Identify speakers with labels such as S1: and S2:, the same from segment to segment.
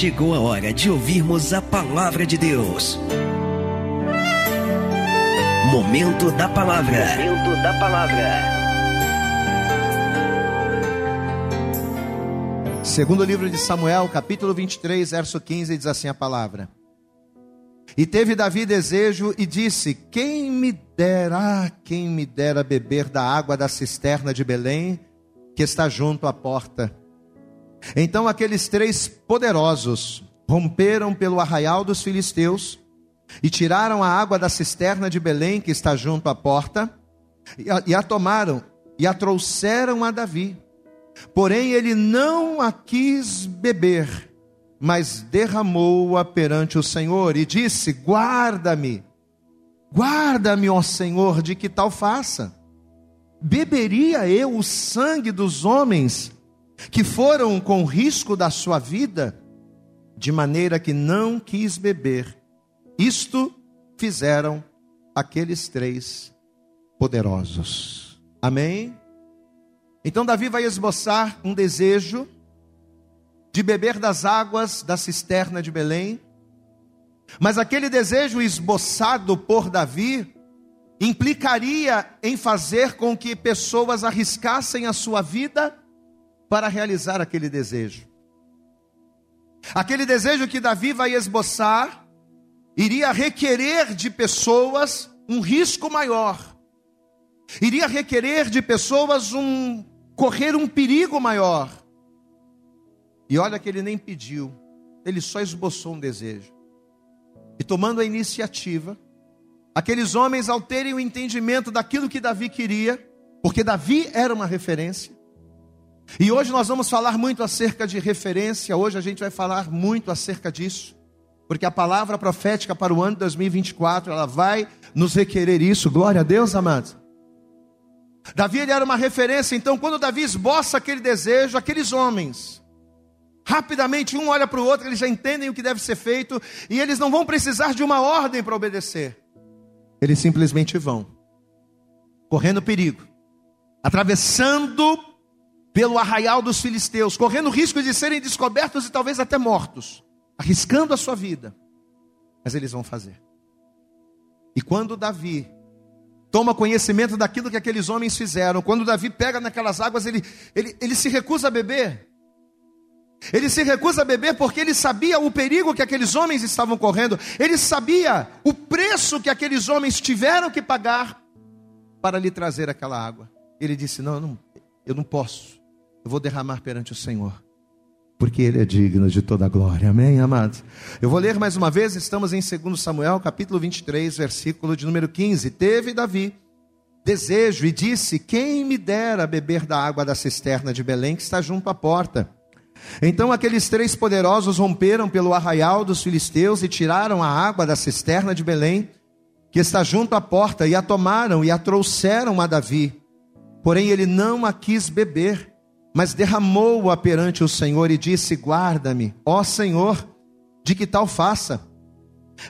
S1: chegou a hora de ouvirmos a palavra de Deus. Momento da palavra. Momento da palavra.
S2: Segundo livro de Samuel, capítulo 23, verso 15, diz assim a palavra. E teve Davi desejo e disse: Quem me dera, quem me dera beber da água da cisterna de Belém, que está junto à porta. Então aqueles três poderosos romperam pelo arraial dos filisteus e tiraram a água da cisterna de Belém, que está junto à porta, e a, e a tomaram e a trouxeram a Davi. Porém, ele não a quis beber, mas derramou-a perante o Senhor e disse: Guarda-me, guarda-me, ó Senhor, de que tal faça. Beberia eu o sangue dos homens que foram com risco da sua vida, de maneira que não quis beber. Isto fizeram aqueles três poderosos. Amém? Então Davi vai esboçar um desejo de beber das águas da cisterna de Belém. Mas aquele desejo esboçado por Davi implicaria em fazer com que pessoas arriscassem a sua vida para realizar aquele desejo. Aquele desejo que Davi vai esboçar iria requerer de pessoas um risco maior. Iria requerer de pessoas um correr um perigo maior. E olha que ele nem pediu, ele só esboçou um desejo. E tomando a iniciativa, aqueles homens, ao terem o entendimento daquilo que Davi queria, porque Davi era uma referência, e hoje nós vamos falar muito acerca de referência, hoje a gente vai falar muito acerca disso, porque a palavra profética para o ano de 2024, ela vai nos requerer isso, glória a Deus, amados. Davi ele era uma referência, então quando Davi esboça aquele desejo, aqueles homens, rapidamente um olha para o outro, eles já entendem o que deve ser feito, e eles não vão precisar de uma ordem para obedecer, eles simplesmente vão, correndo perigo, atravessando pelo arraial dos filisteus, correndo risco de serem descobertos e talvez até mortos, arriscando a sua vida. Mas eles vão fazer. E quando Davi toma conhecimento daquilo que aqueles homens fizeram, quando Davi pega naquelas águas, ele, ele, ele se recusa a beber. Ele se recusa a beber porque ele sabia o perigo que aqueles homens estavam correndo, ele sabia o preço que aqueles homens tiveram que pagar para lhe trazer aquela água. Ele disse: Não, eu não, eu não posso eu vou derramar perante o Senhor, porque Ele é digno de toda a glória. Amém, amados? Eu vou ler mais uma vez, estamos em 2 Samuel, capítulo 23, versículo de número 15. Teve Davi desejo e disse: Quem me dera beber da água da cisterna de Belém que está junto à porta? Então aqueles três poderosos romperam pelo arraial dos filisteus e tiraram a água da cisterna de Belém, que está junto à porta, e a tomaram e a trouxeram a Davi. Porém ele não a quis beber mas derramou-a perante o Senhor e disse: Guarda-me, ó Senhor, de que tal faça?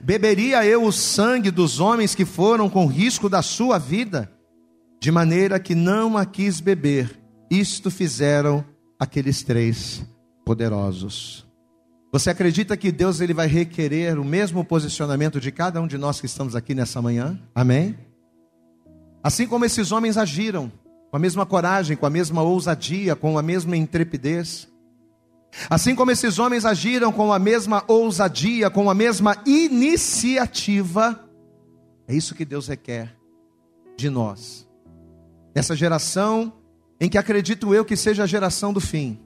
S2: Beberia eu o sangue dos homens que foram com risco da sua vida? De maneira que não a quis beber. Isto fizeram aqueles três poderosos. Você acredita que Deus ele vai requerer o mesmo posicionamento de cada um de nós que estamos aqui nessa manhã? Amém? Assim como esses homens agiram, com a mesma coragem, com a mesma ousadia, com a mesma intrepidez. Assim como esses homens agiram com a mesma ousadia, com a mesma iniciativa, é isso que Deus requer de nós. Nessa geração em que acredito eu que seja a geração do fim.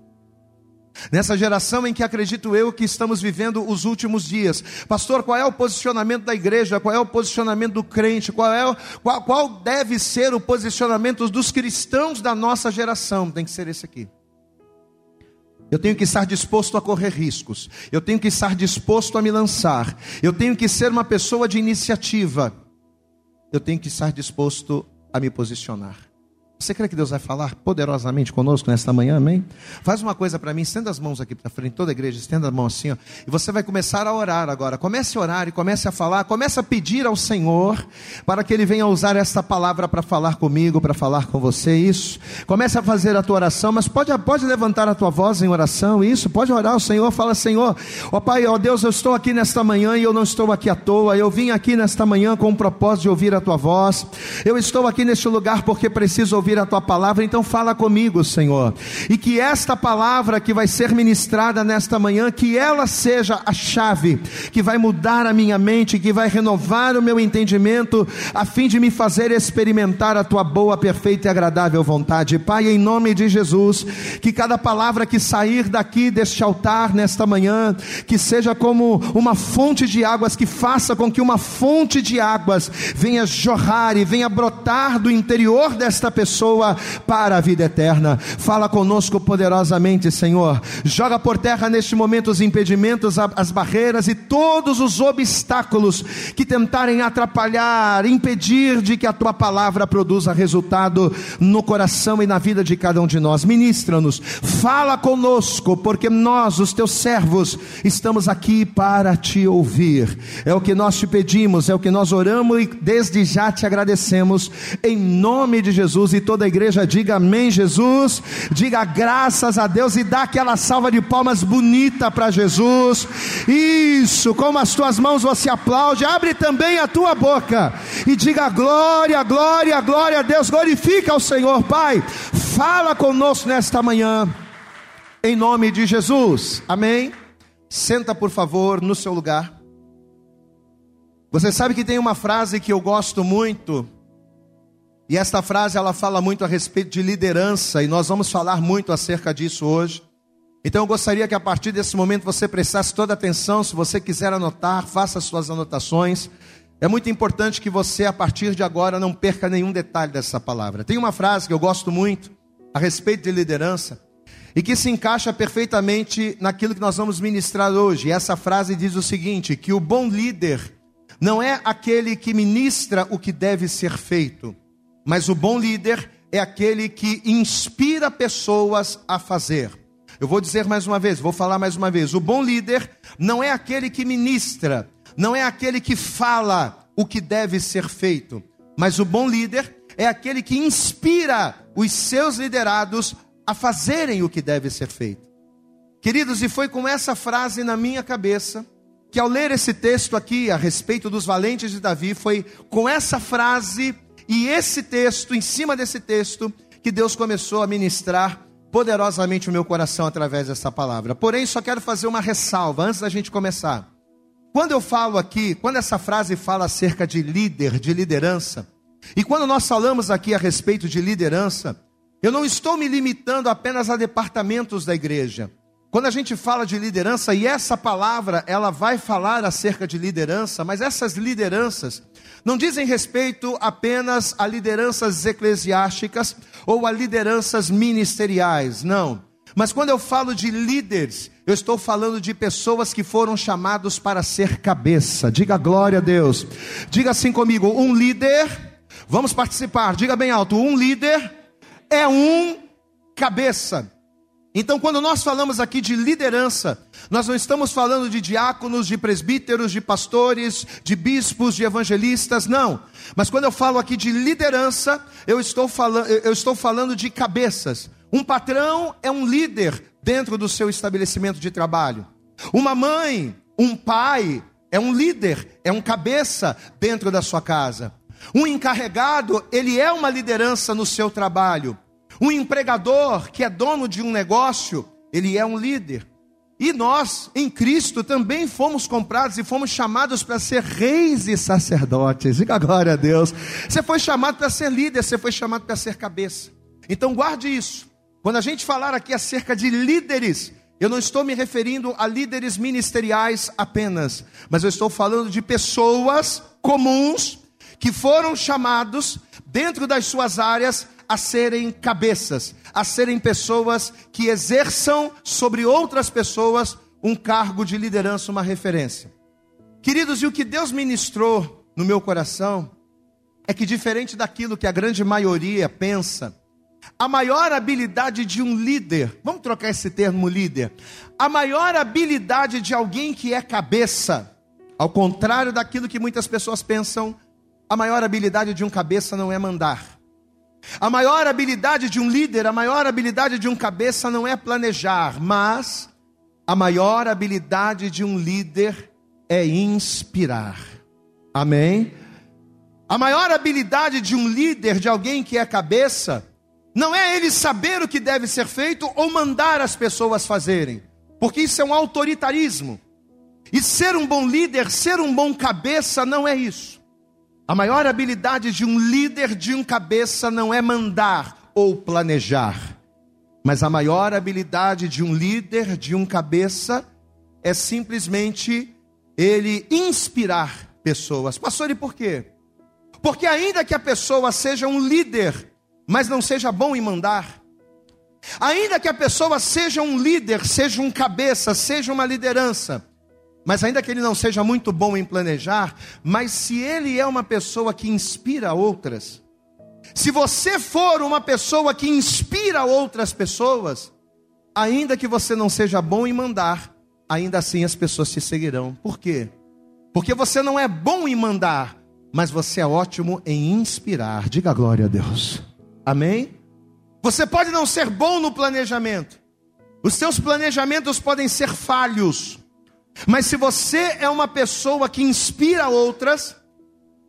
S2: Nessa geração em que acredito eu que estamos vivendo os últimos dias. Pastor, qual é o posicionamento da igreja? Qual é o posicionamento do crente? Qual, é o, qual, qual deve ser o posicionamento dos cristãos da nossa geração? Tem que ser esse aqui. Eu tenho que estar disposto a correr riscos. Eu tenho que estar disposto a me lançar. Eu tenho que ser uma pessoa de iniciativa. Eu tenho que estar disposto a me posicionar. Você crê que Deus vai falar poderosamente conosco nesta manhã, amém? Faz uma coisa para mim, estenda as mãos aqui para frente, toda a igreja, estenda a mão assim, ó, e você vai começar a orar agora. Comece a orar e comece a falar, comece a pedir ao Senhor para que Ele venha usar esta palavra para falar comigo, para falar com você, isso. Comece a fazer a tua oração, mas pode, pode levantar a tua voz em oração, isso, pode orar ao Senhor, fala, Senhor, ó Pai, ó Deus, eu estou aqui nesta manhã e eu não estou aqui à toa, eu vim aqui nesta manhã com o propósito de ouvir a tua voz, eu estou aqui neste lugar porque preciso ouvir ouvir a tua palavra, então fala comigo, Senhor. E que esta palavra que vai ser ministrada nesta manhã, que ela seja a chave que vai mudar a minha mente, que vai renovar o meu entendimento, a fim de me fazer experimentar a tua boa, perfeita e agradável vontade. Pai, em nome de Jesus, que cada palavra que sair daqui deste altar nesta manhã, que seja como uma fonte de águas, que faça com que uma fonte de águas venha jorrar e venha brotar do interior desta pessoa pessoa para a vida eterna. Fala conosco poderosamente, Senhor. Joga por terra neste momento os impedimentos, as barreiras e todos os obstáculos que tentarem atrapalhar, impedir de que a tua palavra produza resultado no coração e na vida de cada um de nós. Ministra-nos, fala conosco, porque nós, os teus servos, estamos aqui para te ouvir. É o que nós te pedimos, é o que nós oramos e desde já te agradecemos em nome de Jesus e toda a igreja diga amém, Jesus. Diga graças a Deus e dá aquela salva de palmas bonita para Jesus. Isso, com as tuas mãos você aplaude, abre também a tua boca e diga glória, glória, glória a Deus. Glorifica ao Senhor, Pai. Fala conosco nesta manhã, em nome de Jesus. Amém. Senta, por favor, no seu lugar. Você sabe que tem uma frase que eu gosto muito, e esta frase ela fala muito a respeito de liderança e nós vamos falar muito acerca disso hoje. Então eu gostaria que a partir desse momento você prestasse toda atenção, se você quiser anotar, faça suas anotações. É muito importante que você a partir de agora não perca nenhum detalhe dessa palavra. Tem uma frase que eu gosto muito a respeito de liderança e que se encaixa perfeitamente naquilo que nós vamos ministrar hoje. E essa frase diz o seguinte: que o bom líder não é aquele que ministra o que deve ser feito, mas o bom líder é aquele que inspira pessoas a fazer. Eu vou dizer mais uma vez, vou falar mais uma vez. O bom líder não é aquele que ministra, não é aquele que fala o que deve ser feito, mas o bom líder é aquele que inspira os seus liderados a fazerem o que deve ser feito. Queridos, e foi com essa frase na minha cabeça que ao ler esse texto aqui a respeito dos valentes de Davi, foi com essa frase e esse texto, em cima desse texto, que Deus começou a ministrar poderosamente o meu coração através dessa palavra. Porém, só quero fazer uma ressalva antes da gente começar. Quando eu falo aqui, quando essa frase fala acerca de líder, de liderança, e quando nós falamos aqui a respeito de liderança, eu não estou me limitando apenas a departamentos da igreja. Quando a gente fala de liderança, e essa palavra, ela vai falar acerca de liderança, mas essas lideranças, não dizem respeito apenas a lideranças eclesiásticas ou a lideranças ministeriais, não. Mas quando eu falo de líderes, eu estou falando de pessoas que foram chamados para ser cabeça. Diga glória a Deus. Diga assim comigo: um líder, vamos participar, diga bem alto: um líder é um cabeça. Então, quando nós falamos aqui de liderança, nós não estamos falando de diáconos, de presbíteros, de pastores, de bispos, de evangelistas, não. Mas quando eu falo aqui de liderança, eu estou falando, eu estou falando de cabeças. Um patrão é um líder dentro do seu estabelecimento de trabalho. Uma mãe, um pai é um líder, é um cabeça dentro da sua casa. Um encarregado, ele é uma liderança no seu trabalho. Um empregador que é dono de um negócio, ele é um líder. E nós, em Cristo, também fomos comprados e fomos chamados para ser reis e sacerdotes. Diga glória a Deus. Você foi chamado para ser líder, você foi chamado para ser cabeça. Então guarde isso. Quando a gente falar aqui acerca de líderes, eu não estou me referindo a líderes ministeriais apenas, mas eu estou falando de pessoas comuns que foram chamados dentro das suas áreas a serem cabeças, a serem pessoas que exerçam sobre outras pessoas um cargo de liderança, uma referência. Queridos, e o que Deus ministrou no meu coração é que, diferente daquilo que a grande maioria pensa, a maior habilidade de um líder, vamos trocar esse termo líder, a maior habilidade de alguém que é cabeça, ao contrário daquilo que muitas pessoas pensam, a maior habilidade de um cabeça não é mandar. A maior habilidade de um líder, a maior habilidade de um cabeça não é planejar, mas a maior habilidade de um líder é inspirar. Amém? A maior habilidade de um líder, de alguém que é cabeça, não é ele saber o que deve ser feito ou mandar as pessoas fazerem, porque isso é um autoritarismo. E ser um bom líder, ser um bom cabeça, não é isso. A maior habilidade de um líder, de um cabeça, não é mandar ou planejar, mas a maior habilidade de um líder, de um cabeça, é simplesmente ele inspirar pessoas. Pastor, e por quê? Porque ainda que a pessoa seja um líder, mas não seja bom em mandar, ainda que a pessoa seja um líder, seja um cabeça, seja uma liderança, mas ainda que ele não seja muito bom em planejar, mas se ele é uma pessoa que inspira outras, se você for uma pessoa que inspira outras pessoas, ainda que você não seja bom em mandar, ainda assim as pessoas te seguirão. Por quê? Porque você não é bom em mandar, mas você é ótimo em inspirar. Diga glória a Deus. Amém? Você pode não ser bom no planejamento. Os seus planejamentos podem ser falhos. Mas se você é uma pessoa que inspira outras,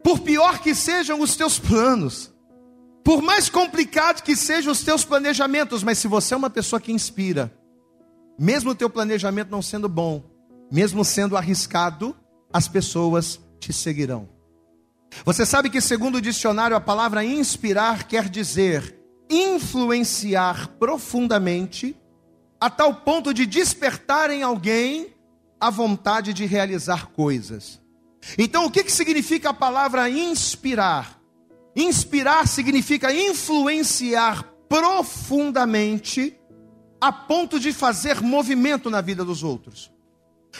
S2: por pior que sejam os teus planos, por mais complicado que sejam os teus planejamentos, mas se você é uma pessoa que inspira, mesmo o teu planejamento não sendo bom, mesmo sendo arriscado, as pessoas te seguirão. Você sabe que, segundo o dicionário, a palavra inspirar quer dizer influenciar profundamente, a tal ponto de despertar em alguém a vontade de realizar coisas. Então, o que, que significa a palavra inspirar? Inspirar significa influenciar profundamente a ponto de fazer movimento na vida dos outros.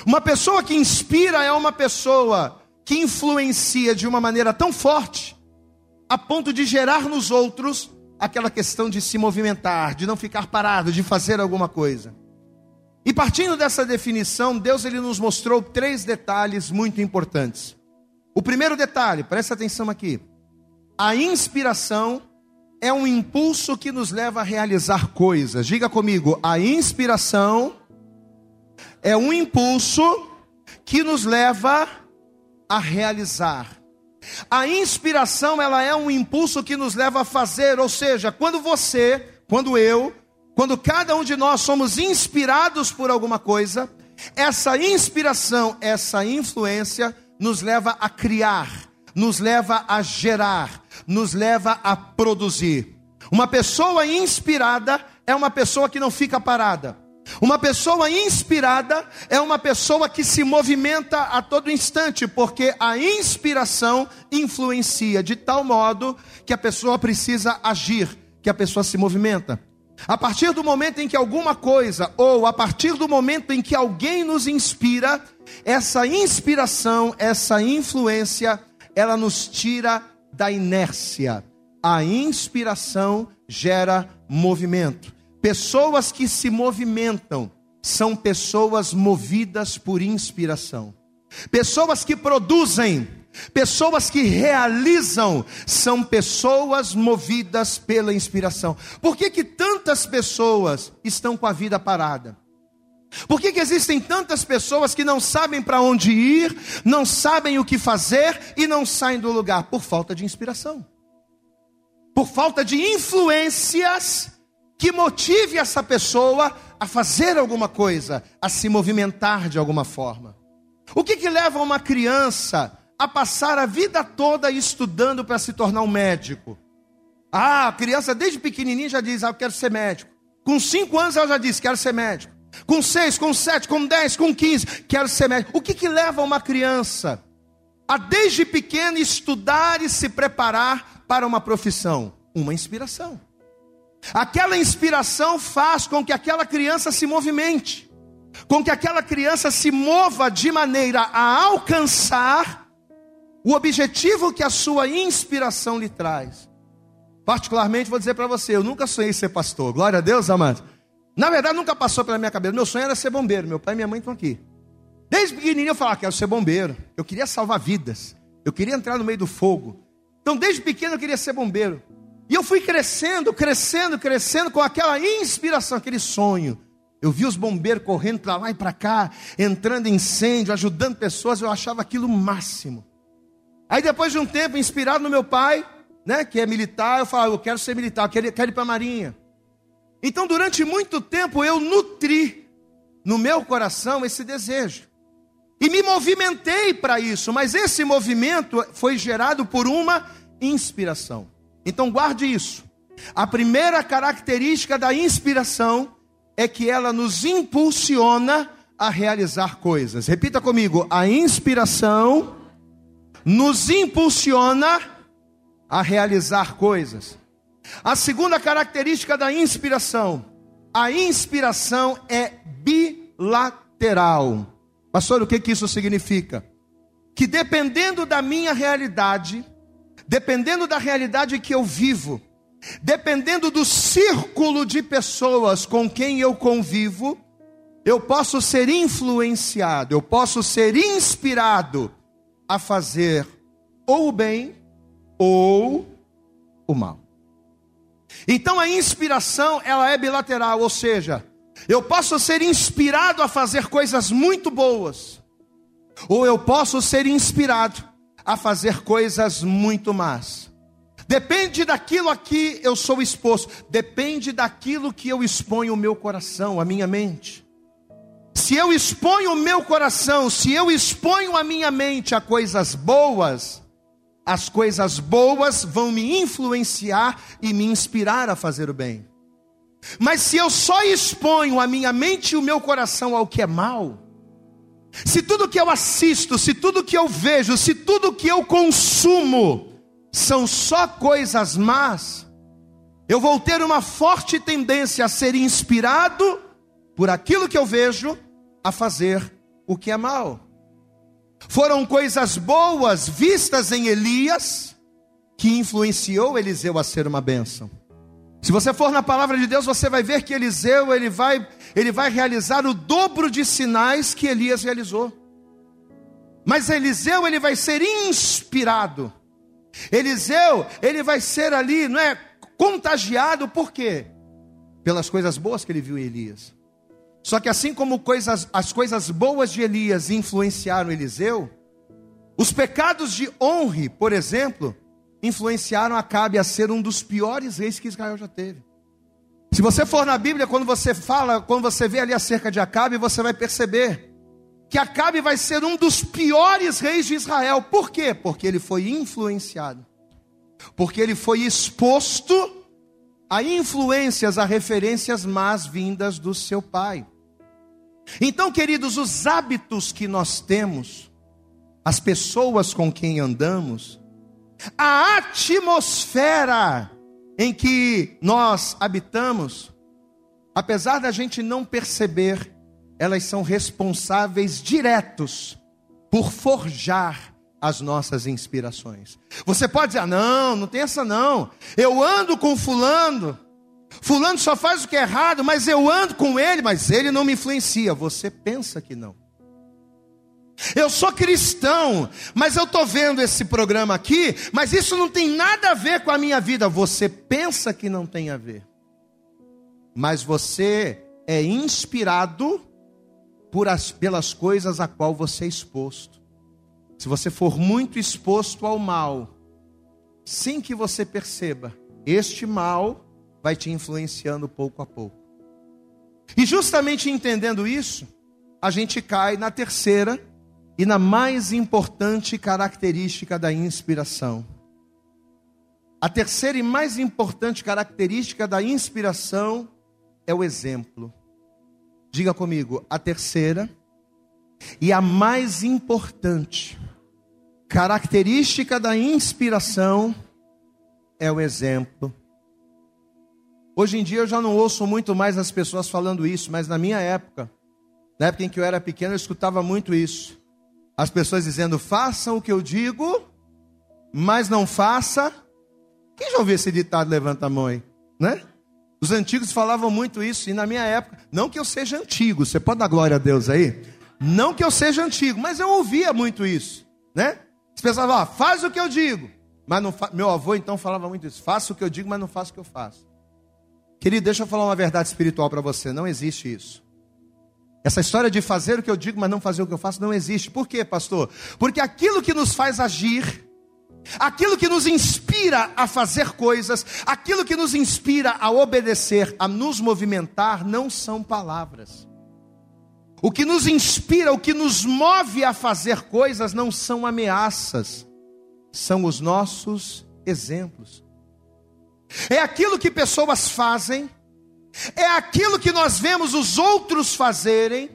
S2: Uma pessoa que inspira é uma pessoa que influencia de uma maneira tão forte, a ponto de gerar nos outros aquela questão de se movimentar, de não ficar parado, de fazer alguma coisa. E partindo dessa definição, Deus ele nos mostrou três detalhes muito importantes. O primeiro detalhe, presta atenção aqui. A inspiração é um impulso que nos leva a realizar coisas. Diga comigo, a inspiração é um impulso que nos leva a realizar. A inspiração, ela é um impulso que nos leva a fazer, ou seja, quando você, quando eu, quando cada um de nós somos inspirados por alguma coisa, essa inspiração, essa influência nos leva a criar, nos leva a gerar, nos leva a produzir. Uma pessoa inspirada é uma pessoa que não fica parada. Uma pessoa inspirada é uma pessoa que se movimenta a todo instante, porque a inspiração influencia de tal modo que a pessoa precisa agir, que a pessoa se movimenta. A partir do momento em que alguma coisa, ou a partir do momento em que alguém nos inspira, essa inspiração, essa influência, ela nos tira da inércia. A inspiração gera movimento. Pessoas que se movimentam são pessoas movidas por inspiração. Pessoas que produzem Pessoas que realizam são pessoas movidas pela inspiração. Por que, que tantas pessoas estão com a vida parada? Por que, que existem tantas pessoas que não sabem para onde ir, não sabem o que fazer e não saem do lugar? Por falta de inspiração. Por falta de influências que motive essa pessoa a fazer alguma coisa, a se movimentar de alguma forma. O que, que leva uma criança a passar a vida toda estudando para se tornar um médico. Ah, a criança desde pequenininha já diz, ah, eu quero ser médico. Com cinco anos ela já diz, quero ser médico. Com seis, com sete, com dez, com quinze, quero ser médico. O que, que leva uma criança a desde pequena estudar e se preparar para uma profissão? Uma inspiração. Aquela inspiração faz com que aquela criança se movimente, com que aquela criança se mova de maneira a alcançar o objetivo que a sua inspiração lhe traz. Particularmente, vou dizer para você, eu nunca sonhei ser pastor. Glória a Deus, amado. Na verdade, nunca passou pela minha cabeça. Meu sonho era ser bombeiro. Meu pai e minha mãe estão aqui. Desde pequenininho eu falava, quero ser bombeiro. Eu queria salvar vidas. Eu queria entrar no meio do fogo. Então, desde pequeno eu queria ser bombeiro. E eu fui crescendo, crescendo, crescendo com aquela inspiração, aquele sonho. Eu vi os bombeiros correndo para lá e para cá, entrando em incêndio, ajudando pessoas, eu achava aquilo máximo. Aí depois de um tempo, inspirado no meu pai, né, que é militar, eu falava, eu quero ser militar, eu quero, quero ir para a marinha. Então, durante muito tempo, eu nutri no meu coração esse desejo. E me movimentei para isso, mas esse movimento foi gerado por uma inspiração. Então, guarde isso. A primeira característica da inspiração é que ela nos impulsiona a realizar coisas. Repita comigo: a inspiração nos impulsiona a realizar coisas. A segunda característica da inspiração, a inspiração é bilateral. Pastor, o que, que isso significa? Que dependendo da minha realidade, dependendo da realidade que eu vivo, dependendo do círculo de pessoas com quem eu convivo, eu posso ser influenciado, eu posso ser inspirado a fazer ou o bem ou o mal. Então a inspiração, ela é bilateral, ou seja, eu posso ser inspirado a fazer coisas muito boas, ou eu posso ser inspirado a fazer coisas muito más. Depende daquilo a que eu sou exposto, depende daquilo que eu exponho o meu coração, a minha mente. Se eu exponho o meu coração, se eu exponho a minha mente a coisas boas, as coisas boas vão me influenciar e me inspirar a fazer o bem. Mas se eu só exponho a minha mente e o meu coração ao que é mal, se tudo que eu assisto, se tudo que eu vejo, se tudo que eu consumo são só coisas más, eu vou ter uma forte tendência a ser inspirado por aquilo que eu vejo a fazer o que é mal. Foram coisas boas vistas em Elias que influenciou Eliseu a ser uma bênção. Se você for na palavra de Deus, você vai ver que Eliseu ele vai, ele vai realizar o dobro de sinais que Elias realizou. Mas Eliseu ele vai ser inspirado. Eliseu ele vai ser ali, não é contagiado por quê? Pelas coisas boas que ele viu em Elias. Só que assim como coisas, as coisas boas de Elias influenciaram Eliseu, os pecados de Honre, por exemplo, influenciaram Acabe a ser um dos piores reis que Israel já teve. Se você for na Bíblia, quando você fala, quando você vê ali acerca de Acabe, você vai perceber que Acabe vai ser um dos piores reis de Israel. Por quê? Porque ele foi influenciado. Porque ele foi exposto a influências, a referências más vindas do seu pai. Então, queridos, os hábitos que nós temos, as pessoas com quem andamos, a atmosfera em que nós habitamos, apesar da gente não perceber, elas são responsáveis diretos por forjar as nossas inspirações. Você pode dizer: ah, não, não tem essa não. Eu ando com fulano, Fulano só faz o que é errado, mas eu ando com ele, mas ele não me influencia. Você pensa que não. Eu sou cristão, mas eu estou vendo esse programa aqui, mas isso não tem nada a ver com a minha vida. Você pensa que não tem a ver, mas você é inspirado as, pelas coisas a qual você é exposto. Se você for muito exposto ao mal, sem que você perceba, este mal vai te influenciando pouco a pouco. E justamente entendendo isso, a gente cai na terceira e na mais importante característica da inspiração. A terceira e mais importante característica da inspiração é o exemplo. Diga comigo, a terceira e a mais importante característica da inspiração é o exemplo. Hoje em dia eu já não ouço muito mais as pessoas falando isso, mas na minha época, na época em que eu era pequeno, eu escutava muito isso. As pessoas dizendo: façam o que eu digo, mas não faça Quem já ouviu esse ditado, levanta a mão aí, né? Os antigos falavam muito isso, e na minha época, não que eu seja antigo, você pode dar glória a Deus aí? Não que eu seja antigo, mas eu ouvia muito isso, né? As pessoas falavam, ah, faz o que eu digo, mas não fa... meu avô então falava muito isso, faça o que eu digo, mas não faça o que eu faço. Querido, deixa eu falar uma verdade espiritual para você, não existe isso. Essa história de fazer o que eu digo, mas não fazer o que eu faço, não existe. Por quê, pastor? Porque aquilo que nos faz agir, aquilo que nos inspira a fazer coisas, aquilo que nos inspira a obedecer, a nos movimentar, não são palavras. O que nos inspira, o que nos move a fazer coisas, não são ameaças, são os nossos exemplos. É aquilo que pessoas fazem é aquilo que nós vemos os outros fazerem,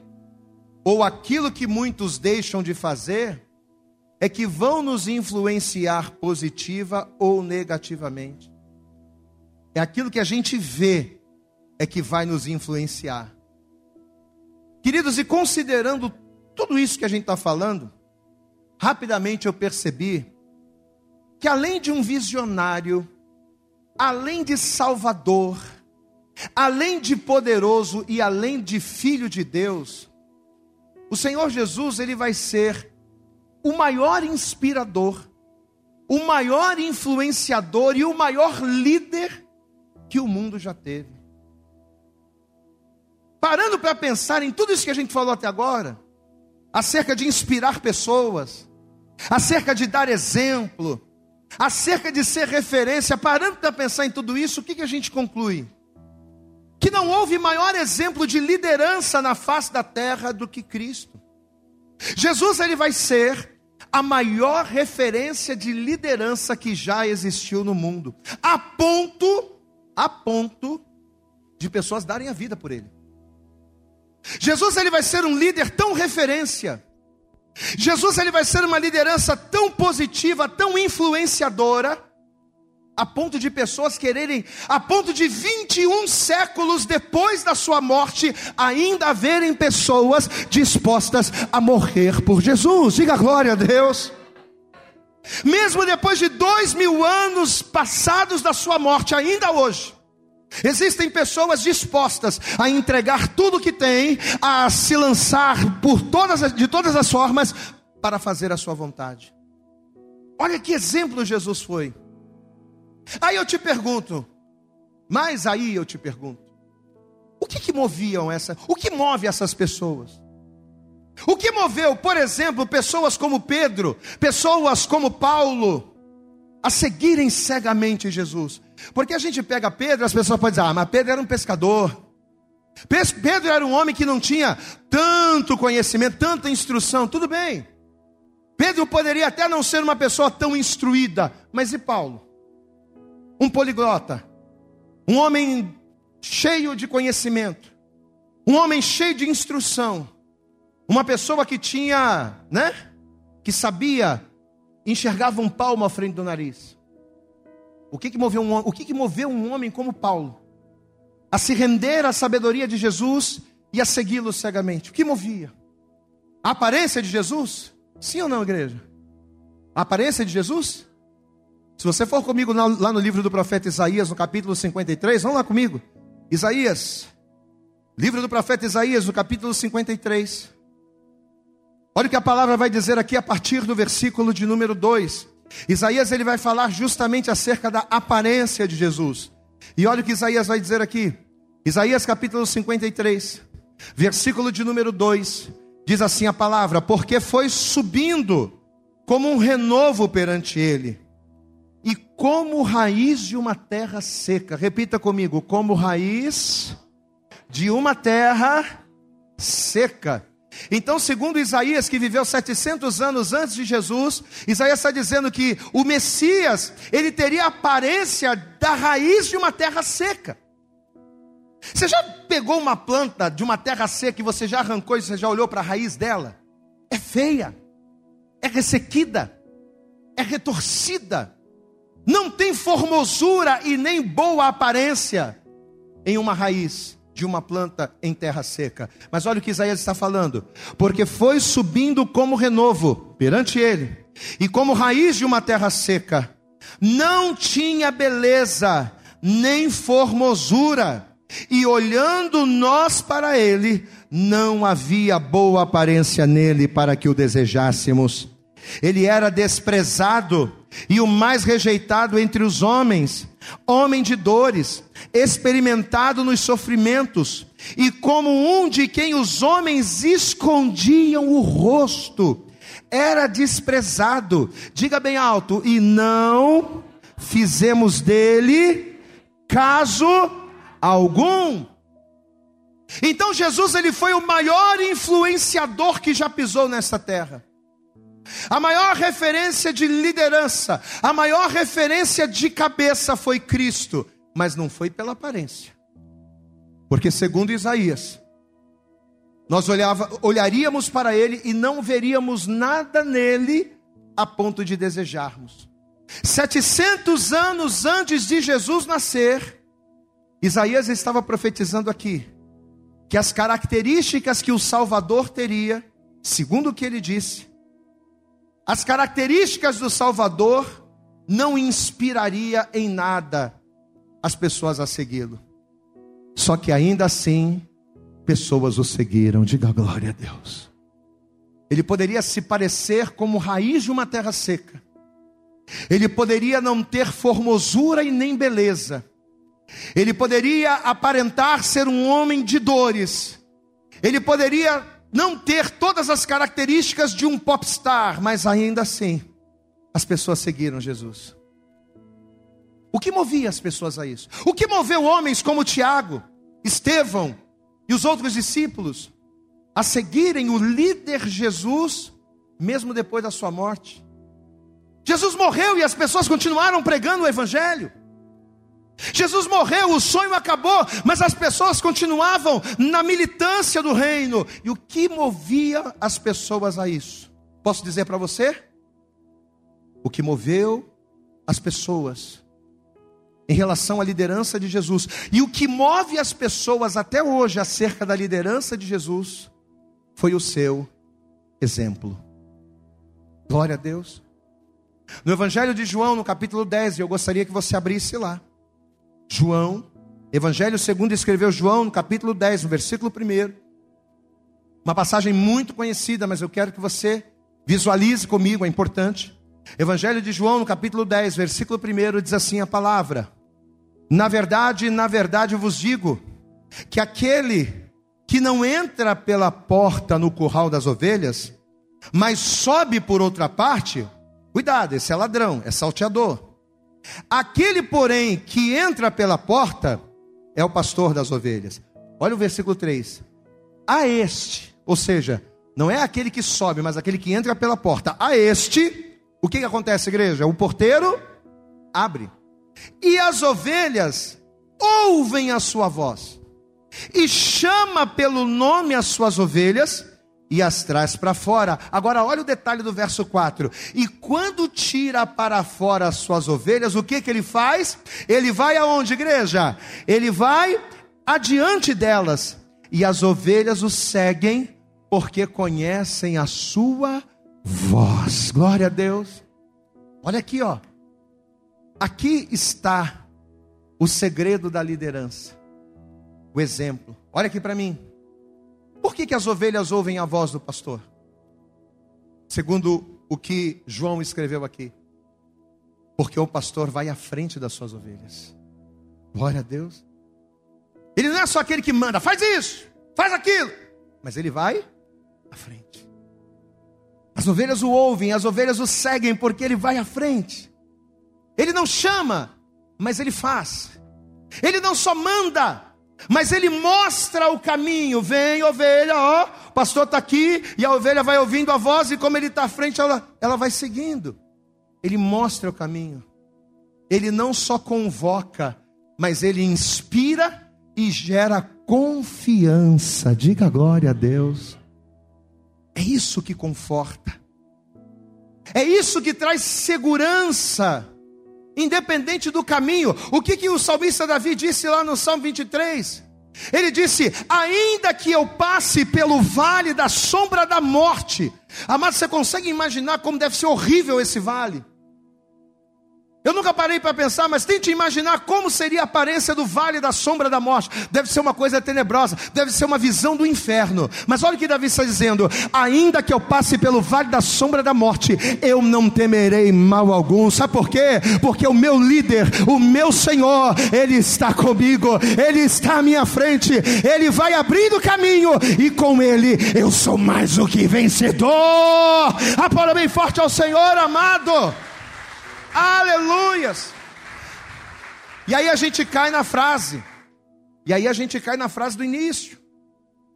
S2: ou aquilo que muitos deixam de fazer, é que vão nos influenciar positiva ou negativamente. É aquilo que a gente vê, é que vai nos influenciar. Queridos, e considerando tudo isso que a gente está falando, rapidamente eu percebi que além de um visionário, além de Salvador, além de poderoso e além de filho de Deus, o Senhor Jesus ele vai ser o maior inspirador, o maior influenciador e o maior líder que o mundo já teve. Parando para pensar em tudo isso que a gente falou até agora, acerca de inspirar pessoas, acerca de dar exemplo, acerca de ser referência, parando para pensar em tudo isso, o que, que a gente conclui? que não houve maior exemplo de liderança na face da terra do que Cristo. Jesus ele vai ser a maior referência de liderança que já existiu no mundo, a ponto a ponto de pessoas darem a vida por ele. Jesus ele vai ser um líder tão referência. Jesus ele vai ser uma liderança tão positiva, tão influenciadora, a ponto de pessoas quererem, a ponto de 21 séculos depois da sua morte, ainda haverem pessoas dispostas a morrer por Jesus. Diga glória a Deus. Mesmo depois de dois mil anos passados da sua morte, ainda hoje, existem pessoas dispostas a entregar tudo que tem, a se lançar por todas, de todas as formas para fazer a sua vontade. Olha que exemplo Jesus foi. Aí eu te pergunto, mas aí eu te pergunto, o que que moviam essa, o que move essas pessoas? O que moveu, por exemplo, pessoas como Pedro, pessoas como Paulo, a seguirem cegamente Jesus? Porque a gente pega Pedro, as pessoas podem dizer, ah, mas Pedro era um pescador. Pedro era um homem que não tinha tanto conhecimento, tanta instrução, tudo bem. Pedro poderia até não ser uma pessoa tão instruída, mas e Paulo? um poliglota, um homem cheio de conhecimento, um homem cheio de instrução, uma pessoa que tinha, né, que sabia, enxergava um palmo à frente do nariz. O que que moveu um, o que que moveu um homem como Paulo a se render à sabedoria de Jesus e a segui-lo cegamente? O que movia? A aparência de Jesus? Sim ou não, igreja? A aparência de Jesus? Se você for comigo lá no livro do profeta Isaías, no capítulo 53, vamos lá comigo. Isaías, livro do profeta Isaías, no capítulo 53. Olha o que a palavra vai dizer aqui a partir do versículo de número 2. Isaías ele vai falar justamente acerca da aparência de Jesus. E olha o que Isaías vai dizer aqui. Isaías capítulo 53, versículo de número 2, diz assim a palavra: Porque foi subindo como um renovo perante ele e como raiz de uma terra seca. Repita comigo: como raiz de uma terra seca. Então, segundo Isaías, que viveu 700 anos antes de Jesus, Isaías está dizendo que o Messias, ele teria a aparência da raiz de uma terra seca. Você já pegou uma planta de uma terra seca e você já arrancou e você já olhou para a raiz dela? É feia, é ressequida, é retorcida, não tem formosura e nem boa aparência em uma raiz de uma planta em terra seca. Mas olha o que Isaías está falando: porque foi subindo como renovo perante ele, e como raiz de uma terra seca, não tinha beleza, nem formosura, e olhando nós para ele, não havia boa aparência nele para que o desejássemos. Ele era desprezado e o mais rejeitado entre os homens, homem de dores, experimentado nos sofrimentos, e como um de quem os homens escondiam o rosto, era desprezado, diga bem alto, e não fizemos dele caso algum. Então Jesus ele foi o maior influenciador que já pisou nessa terra. A maior referência de liderança, a maior referência de cabeça foi Cristo, mas não foi pela aparência. Porque segundo Isaías, nós olhava, olharíamos para ele e não veríamos nada nele a ponto de desejarmos. 700 anos antes de Jesus nascer, Isaías estava profetizando aqui que as características que o Salvador teria, segundo o que ele disse, as características do Salvador não inspiraria em nada as pessoas a segui-lo. Só que ainda assim, pessoas o seguiram. Diga glória a Deus. Ele poderia se parecer como raiz de uma terra seca. Ele poderia não ter formosura e nem beleza. Ele poderia aparentar ser um homem de dores. Ele poderia não ter todas as características de um popstar, mas ainda assim, as pessoas seguiram Jesus. O que movia as pessoas a isso? O que moveu homens como Tiago, Estevão e os outros discípulos a seguirem o líder Jesus, mesmo depois da sua morte? Jesus morreu e as pessoas continuaram pregando o Evangelho. Jesus morreu, o sonho acabou, mas as pessoas continuavam na militância do reino. E o que movia as pessoas a isso? Posso dizer para você? O que moveu as pessoas em relação à liderança de Jesus e o que move as pessoas até hoje acerca da liderança de Jesus foi o seu exemplo. Glória a Deus. No Evangelho de João, no capítulo 10, eu gostaria que você abrisse lá. João, Evangelho segundo escreveu João, no capítulo 10, no versículo 1. Uma passagem muito conhecida, mas eu quero que você visualize comigo, é importante. Evangelho de João, no capítulo 10, versículo 1, diz assim a palavra: Na verdade, na verdade vos digo, que aquele que não entra pela porta no curral das ovelhas, mas sobe por outra parte, cuidado, esse é ladrão, é salteador. Aquele, porém, que entra pela porta é o pastor das ovelhas. Olha o versículo 3. A este, ou seja, não é aquele que sobe, mas aquele que entra pela porta. A este, o que, que acontece, igreja? O porteiro abre. E as ovelhas ouvem a sua voz. E chama pelo nome as suas ovelhas e as traz para fora. Agora olha o detalhe do verso 4. E quando tira para fora as suas ovelhas, o que que ele faz? Ele vai aonde, igreja? Ele vai adiante delas, e as ovelhas o seguem porque conhecem a sua voz. Glória a Deus. Olha aqui, ó. Aqui está o segredo da liderança. O exemplo. Olha aqui para mim. Por que, que as ovelhas ouvem a voz do pastor? Segundo o que João escreveu aqui. Porque o pastor vai à frente das suas ovelhas. Glória a Deus. Ele não é só aquele que manda, faz isso, faz aquilo. Mas ele vai à frente. As ovelhas o ouvem, as ovelhas o seguem, porque ele vai à frente. Ele não chama, mas ele faz. Ele não só manda, mas ele mostra o caminho. Vem, ovelha, ó, o pastor está aqui, e a ovelha vai ouvindo a voz, e como ele está à frente, ela, ela vai seguindo. Ele mostra o caminho. Ele não só convoca, mas ele inspira e gera confiança. Diga glória a Deus. É isso que conforta. É isso que traz segurança independente do caminho. O que, que o salmista Davi disse lá no Salmo 23? Ele disse: Ainda que eu passe pelo vale da sombra da morte. Amado, você consegue imaginar como deve ser horrível esse vale? Eu nunca parei para pensar, mas tente imaginar como seria a aparência do vale da sombra da morte. Deve ser uma coisa tenebrosa, deve ser uma visão do inferno. Mas olha o que Davi está dizendo: ainda que eu passe pelo vale da sombra da morte, eu não temerei mal algum. Sabe por quê? Porque o meu líder, o meu Senhor, Ele está comigo, Ele está à minha frente, Ele vai abrindo caminho, e com Ele eu sou mais do que vencedor. Aplauda bem forte ao Senhor, amado. Aleluias! E aí a gente cai na frase. E aí a gente cai na frase do início.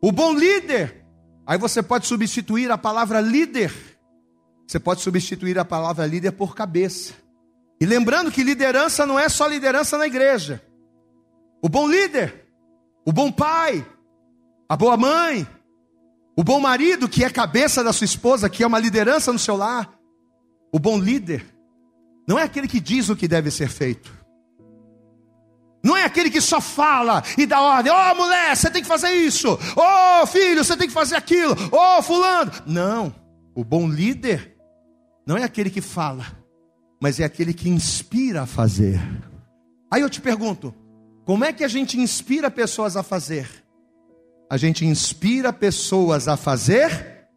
S2: O bom líder. Aí você pode substituir a palavra líder. Você pode substituir a palavra líder por cabeça. E lembrando que liderança não é só liderança na igreja. O bom líder, o bom pai, a boa mãe, o bom marido, que é cabeça da sua esposa, que é uma liderança no seu lar. O bom líder não é aquele que diz o que deve ser feito. Não é aquele que só fala e dá ordem. Ô oh, mulher, você tem que fazer isso. Ô oh, filho, você tem que fazer aquilo. Ô oh, fulano. Não. O bom líder não é aquele que fala, mas é aquele que inspira a fazer. Aí eu te pergunto: como é que a gente inspira pessoas a fazer? A gente inspira pessoas a fazer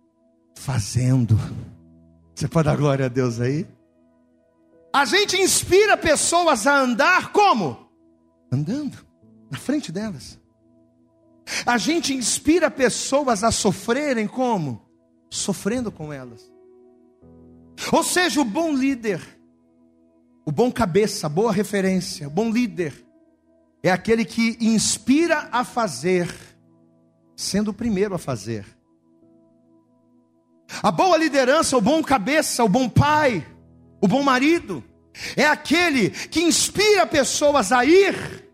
S2: fazendo. Você pode dar glória a Deus aí? A gente inspira pessoas a andar como? Andando na frente delas. A gente inspira pessoas a sofrerem como? Sofrendo com elas. Ou seja, o bom líder, o bom cabeça, a boa referência, o bom líder, é aquele que inspira a fazer, sendo o primeiro a fazer. A boa liderança, o bom cabeça, o bom pai, o bom marido é aquele que inspira pessoas a ir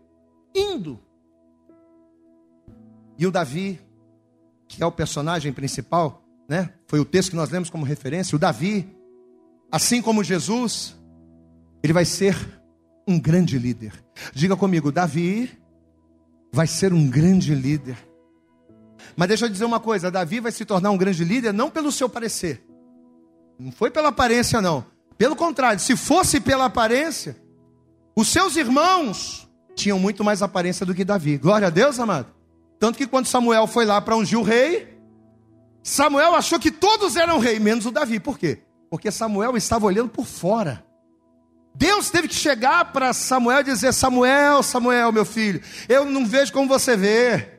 S2: indo. E o Davi, que é o personagem principal, né? Foi o texto que nós lemos como referência. O Davi, assim como Jesus, ele vai ser um grande líder. Diga comigo, Davi vai ser um grande líder. Mas deixa eu dizer uma coisa: Davi vai se tornar um grande líder não pelo seu parecer, não foi pela aparência, não. Pelo contrário, se fosse pela aparência, os seus irmãos tinham muito mais aparência do que Davi. Glória a Deus, amado. Tanto que quando Samuel foi lá para ungir o rei, Samuel achou que todos eram rei, menos o Davi. Por quê? Porque Samuel estava olhando por fora. Deus teve que chegar para Samuel e dizer: Samuel, Samuel, meu filho, eu não vejo como você vê.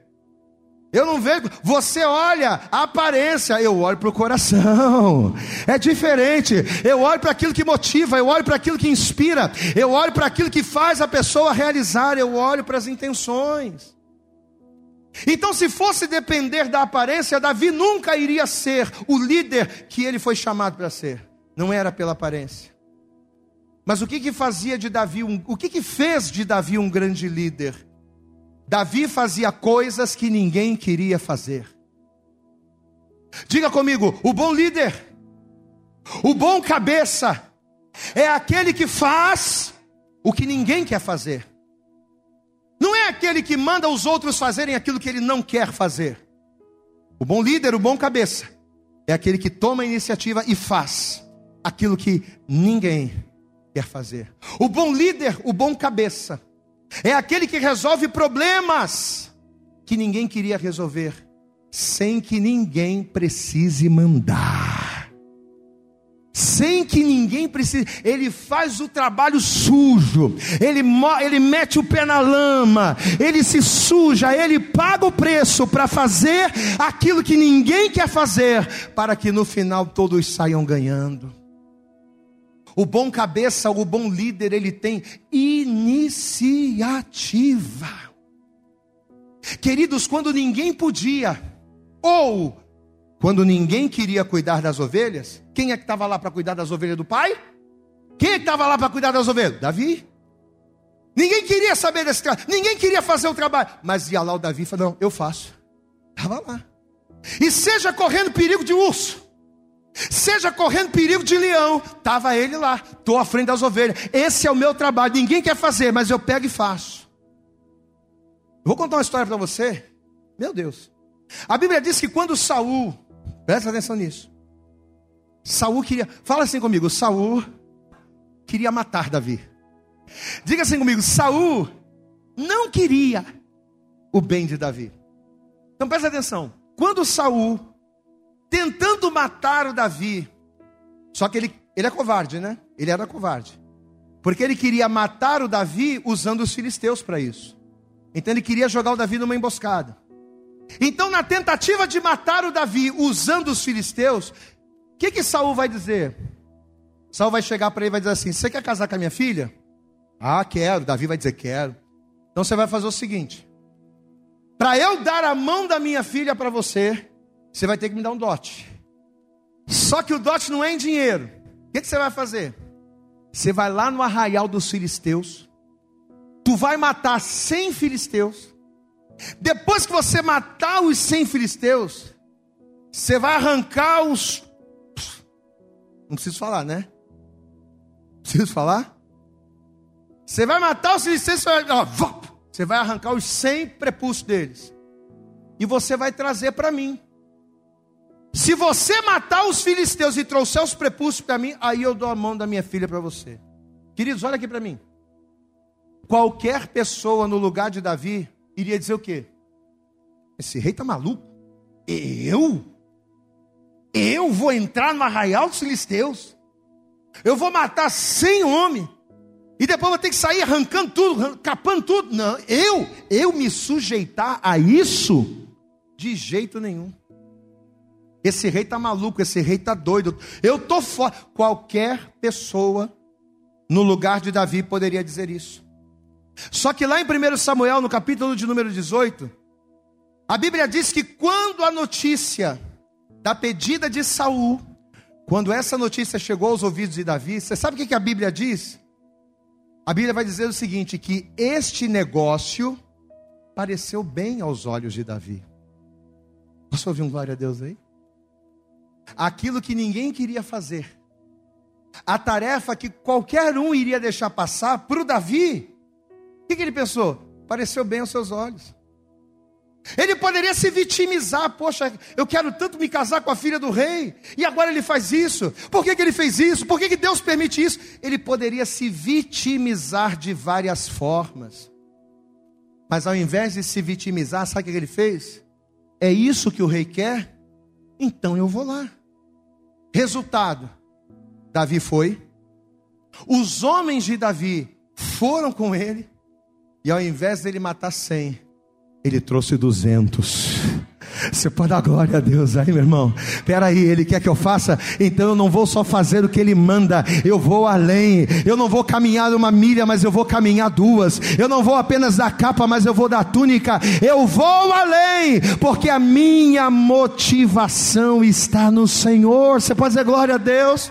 S2: Eu não vejo, você olha a aparência, eu olho para o coração. É diferente. Eu olho para aquilo que motiva, eu olho para aquilo que inspira, eu olho para aquilo que faz a pessoa realizar, eu olho para as intenções. Então, se fosse depender da aparência, Davi nunca iria ser o líder que ele foi chamado para ser. Não era pela aparência. Mas o que que fazia de Davi um, o que que fez de Davi um grande líder? Davi fazia coisas que ninguém queria fazer. Diga comigo, o bom líder, o bom cabeça, é aquele que faz o que ninguém quer fazer. Não é aquele que manda os outros fazerem aquilo que ele não quer fazer. O bom líder, o bom cabeça, é aquele que toma a iniciativa e faz aquilo que ninguém quer fazer. O bom líder, o bom cabeça, é aquele que resolve problemas que ninguém queria resolver, sem que ninguém precise mandar. Sem que ninguém precise, ele faz o trabalho sujo, ele, ele mete o pé na lama, ele se suja, ele paga o preço para fazer aquilo que ninguém quer fazer, para que no final todos saiam ganhando. O bom cabeça, o bom líder, ele tem iniciativa. Queridos, quando ninguém podia, ou quando ninguém queria cuidar das ovelhas, quem é que estava lá para cuidar das ovelhas do pai? Quem é que estava lá para cuidar das ovelhas? Davi. Ninguém queria saber desse trabalho, ninguém queria fazer o trabalho, mas ia lá o Davi e falou: Não, eu faço. Estava lá. E seja correndo perigo de urso, Seja correndo perigo de leão, estava ele lá, estou à frente das ovelhas. Esse é o meu trabalho, ninguém quer fazer, mas eu pego e faço. vou contar uma história para você. Meu Deus. A Bíblia diz que quando Saul, presta atenção nisso. Saul queria, fala assim comigo, Saul queria matar Davi. Diga assim comigo: Saul não queria o bem de Davi. Então presta atenção. Quando Saul, tentando matar o Davi, só que ele, ele é covarde, né? Ele era covarde. Porque ele queria matar o Davi usando os filisteus para isso. Então ele queria jogar o Davi numa emboscada. Então, na tentativa de matar o Davi usando os filisteus, o que que Saul vai dizer? Saul vai chegar para ele e vai dizer assim: Você quer casar com a minha filha? Ah, quero. Davi vai dizer: Quero. Então você vai fazer o seguinte: Para eu dar a mão da minha filha para você, você vai ter que me dar um dote. Só que o dote não é em dinheiro. O que, que você vai fazer? Você vai lá no arraial dos filisteus. Tu vai matar 100 filisteus. Depois que você matar os 100 filisteus, você vai arrancar os não preciso falar, né? Preciso falar? Você vai matar os filisteus, você vai, você vai arrancar os 100 prepulsos deles. E você vai trazer para mim. Se você matar os filisteus e trouxer os prepulsos para mim, aí eu dou a mão da minha filha para você. Queridos, olha aqui para mim. Qualquer pessoa no lugar de Davi iria dizer o quê? Esse rei tá maluco? Eu? Eu vou entrar no arraial dos filisteus. Eu vou matar cem homens. E depois vou ter que sair arrancando tudo, capando tudo. Não, eu, eu me sujeitar a isso? De jeito nenhum. Esse rei está maluco, esse rei está doido. Eu estou fora. Qualquer pessoa no lugar de Davi poderia dizer isso. Só que lá em 1 Samuel, no capítulo de número 18, a Bíblia diz que quando a notícia da pedida de Saul, quando essa notícia chegou aos ouvidos de Davi, você sabe o que a Bíblia diz? A Bíblia vai dizer o seguinte: que este negócio pareceu bem aos olhos de Davi. Posso ouvir um glória a Deus aí? Aquilo que ninguém queria fazer, a tarefa que qualquer um iria deixar passar para o Davi, o que, que ele pensou? Pareceu bem aos seus olhos. Ele poderia se vitimizar, poxa, eu quero tanto me casar com a filha do rei, e agora ele faz isso. Por que, que ele fez isso? Por que, que Deus permite isso? Ele poderia se vitimizar de várias formas. Mas ao invés de se vitimizar, sabe o que ele fez? É isso que o rei quer? Então eu vou lá. Resultado: Davi foi, os homens de Davi foram com ele, e ao invés dele matar cem, ele trouxe duzentos. Você pode dar glória a Deus aí, meu irmão. Espera aí, Ele quer que eu faça, então eu não vou só fazer o que Ele manda, eu vou além. Eu não vou caminhar uma milha, mas eu vou caminhar duas. Eu não vou apenas dar capa, mas eu vou dar túnica. Eu vou além, porque a minha motivação está no Senhor. Você pode dizer glória a Deus?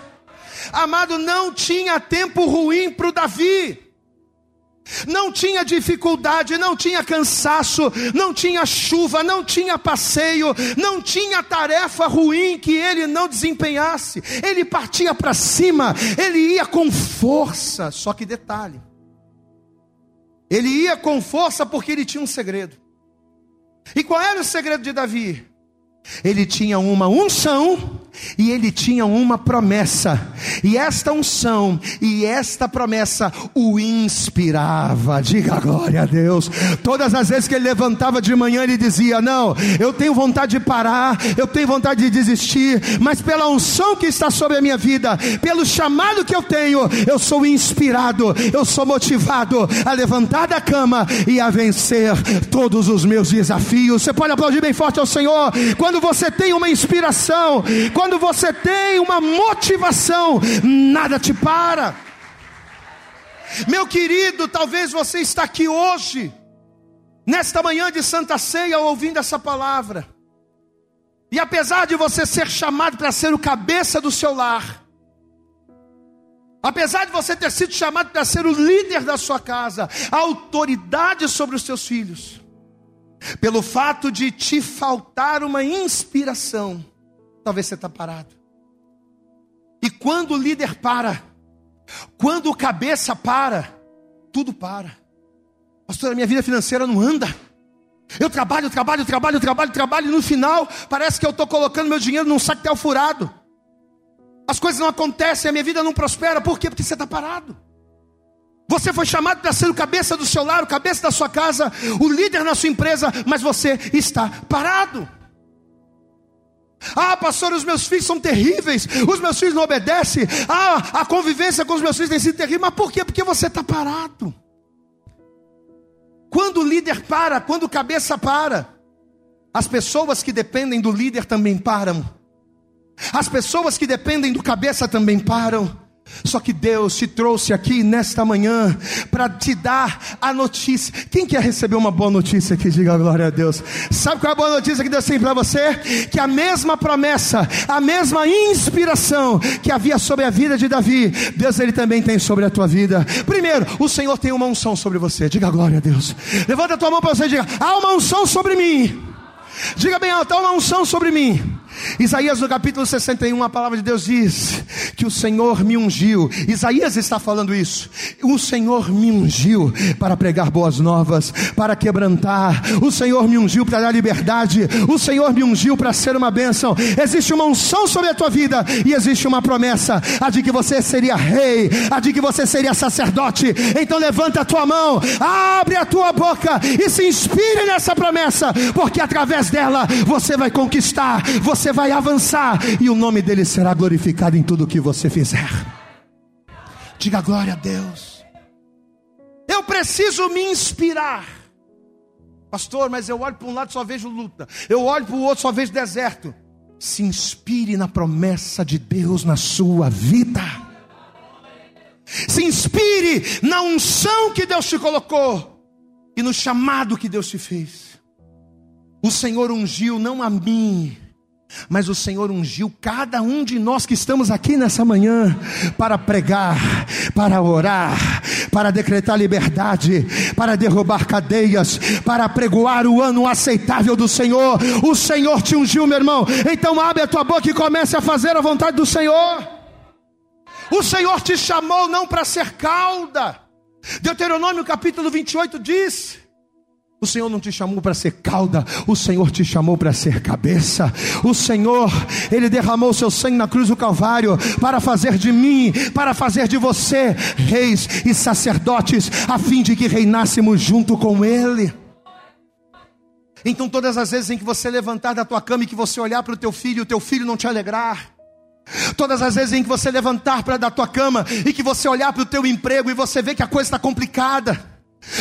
S2: Amado, não tinha tempo ruim para o Davi. Não tinha dificuldade, não tinha cansaço, não tinha chuva, não tinha passeio, não tinha tarefa ruim que ele não desempenhasse. Ele partia para cima, ele ia com força. Só que detalhe: ele ia com força porque ele tinha um segredo. E qual era o segredo de Davi? Ele tinha uma unção e ele tinha uma promessa. E esta unção e esta promessa o inspirava. Diga glória a Deus. Todas as vezes que ele levantava de manhã, ele dizia: Não, eu tenho vontade de parar, eu tenho vontade de desistir, mas pela unção que está sobre a minha vida, pelo chamado que eu tenho, eu sou inspirado, eu sou motivado a levantar da cama e a vencer todos os meus desafios. Você pode aplaudir bem forte ao Senhor quando você tem uma inspiração, quando quando você tem uma motivação, nada te para. Meu querido, talvez você está aqui hoje, nesta manhã de Santa Ceia, ouvindo essa palavra. E apesar de você ser chamado para ser o cabeça do seu lar, apesar de você ter sido chamado para ser o líder da sua casa, a autoridade sobre os seus filhos, pelo fato de te faltar uma inspiração, talvez você está parado. E quando o líder para, quando o cabeça para, tudo para. Pastor, a minha vida financeira não anda. Eu trabalho, trabalho, trabalho, trabalho, trabalho, e no final parece que eu estou colocando meu dinheiro num saquetel furado. As coisas não acontecem, a minha vida não prospera. Por quê? Porque você está parado. Você foi chamado para ser o cabeça do seu lar, o cabeça da sua casa, o líder na sua empresa, mas você está parado. Ah, pastor, os meus filhos são terríveis, os meus filhos não obedecem. Ah, a convivência com os meus filhos tem sido terrível. Mas por quê? Porque você está parado. Quando o líder para, quando o cabeça para, as pessoas que dependem do líder também param. As pessoas que dependem do cabeça também param. Só que Deus te trouxe aqui nesta manhã para te dar a notícia. Quem quer receber uma boa notícia aqui? Diga glória a Deus. Sabe qual é a boa notícia que Deus tem para você? Que a mesma promessa, a mesma inspiração que havia sobre a vida de Davi, Deus ele também tem sobre a tua vida. Primeiro, o Senhor tem uma unção sobre você. Diga glória a Deus. Levanta a tua mão para você e diga: há uma unção sobre mim. Diga bem alto, há uma unção sobre mim. Isaías no capítulo 61, a palavra de Deus diz que o Senhor me ungiu. Isaías está falando isso. O Senhor me ungiu para pregar boas novas, para quebrantar. O Senhor me ungiu para dar liberdade. O Senhor me ungiu para ser uma bênção. Existe uma unção sobre a tua vida e existe uma promessa, a de que você seria rei, a de que você seria sacerdote. Então levanta a tua mão, abre a tua boca e se inspire nessa promessa, porque através dela você vai conquistar, você você vai avançar e o nome dele será glorificado em tudo que você fizer. Diga glória a Deus. Eu preciso me inspirar. Pastor, mas eu olho para um lado só vejo luta. Eu olho para o outro só vejo deserto. Se inspire na promessa de Deus na sua vida. Se inspire na unção que Deus te colocou e no chamado que Deus te fez. O Senhor ungiu não a mim, mas o Senhor ungiu cada um de nós que estamos aqui nessa manhã para pregar, para orar, para decretar liberdade, para derrubar cadeias, para pregoar o ano aceitável do Senhor. O Senhor te ungiu, meu irmão. Então abre a tua boca e comece a fazer a vontade do Senhor. O Senhor te chamou não para ser cauda. Deuteronômio capítulo 28 diz: o Senhor não te chamou para ser cauda, o Senhor te chamou para ser cabeça. O Senhor, Ele derramou seu sangue na cruz do Calvário para fazer de mim, para fazer de você reis e sacerdotes, a fim de que reinássemos junto com Ele. Então, todas as vezes em que você levantar da tua cama e que você olhar para o teu filho, o teu filho não te alegrar, Todas as vezes em que você levantar para da tua cama e que você olhar para o teu emprego e você vê que a coisa está complicada,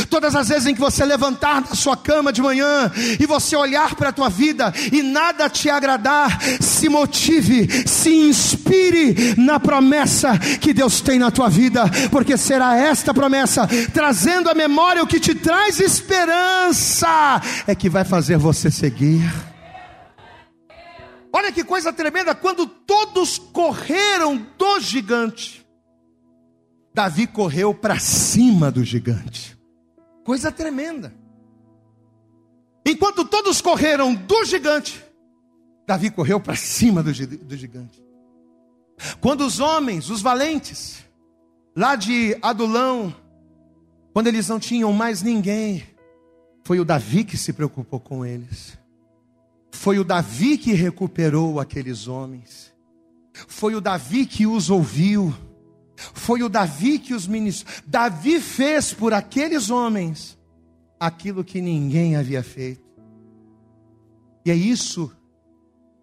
S2: Todas as vezes em que você levantar da sua cama de manhã e você olhar para a tua vida e nada te agradar, se motive, se inspire na promessa que Deus tem na tua vida, porque será esta promessa, trazendo à memória o que te traz esperança, é que vai fazer você seguir. Olha que coisa tremenda, quando todos correram do gigante, Davi correu para cima do gigante. Coisa tremenda. Enquanto todos correram do gigante, Davi correu para cima do, do gigante. Quando os homens, os valentes, lá de Adulão, quando eles não tinham mais ninguém, foi o Davi que se preocupou com eles. Foi o Davi que recuperou aqueles homens. Foi o Davi que os ouviu. Foi o Davi que os ministrou. Davi fez por aqueles homens aquilo que ninguém havia feito. E é isso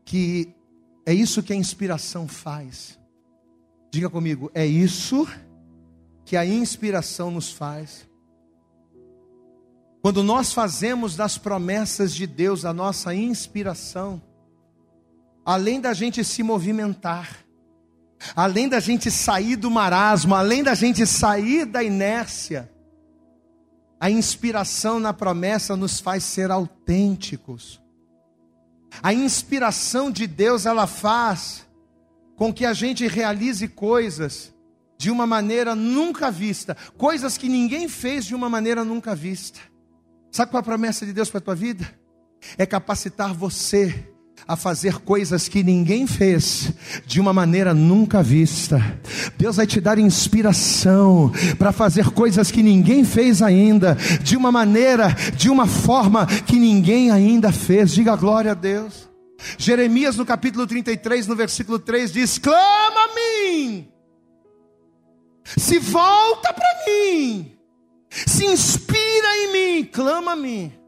S2: que é isso que a inspiração faz. Diga comigo, é isso que a inspiração nos faz. Quando nós fazemos das promessas de Deus a nossa inspiração, além da gente se movimentar, além da gente sair do marasmo, além da gente sair da inércia, a inspiração na promessa nos faz ser autênticos. A inspiração de Deus, ela faz com que a gente realize coisas de uma maneira nunca vista, coisas que ninguém fez de uma maneira nunca vista. Sabe qual é a promessa de Deus para a tua vida? É capacitar você a fazer coisas que ninguém fez de uma maneira nunca vista. Deus vai te dar inspiração para fazer coisas que ninguém fez ainda, de uma maneira, de uma forma que ninguém ainda fez. Diga glória a Deus. Jeremias no capítulo 33, no versículo 3 diz: Clama-me Se volta para mim, se inspira em mim, clama a mim.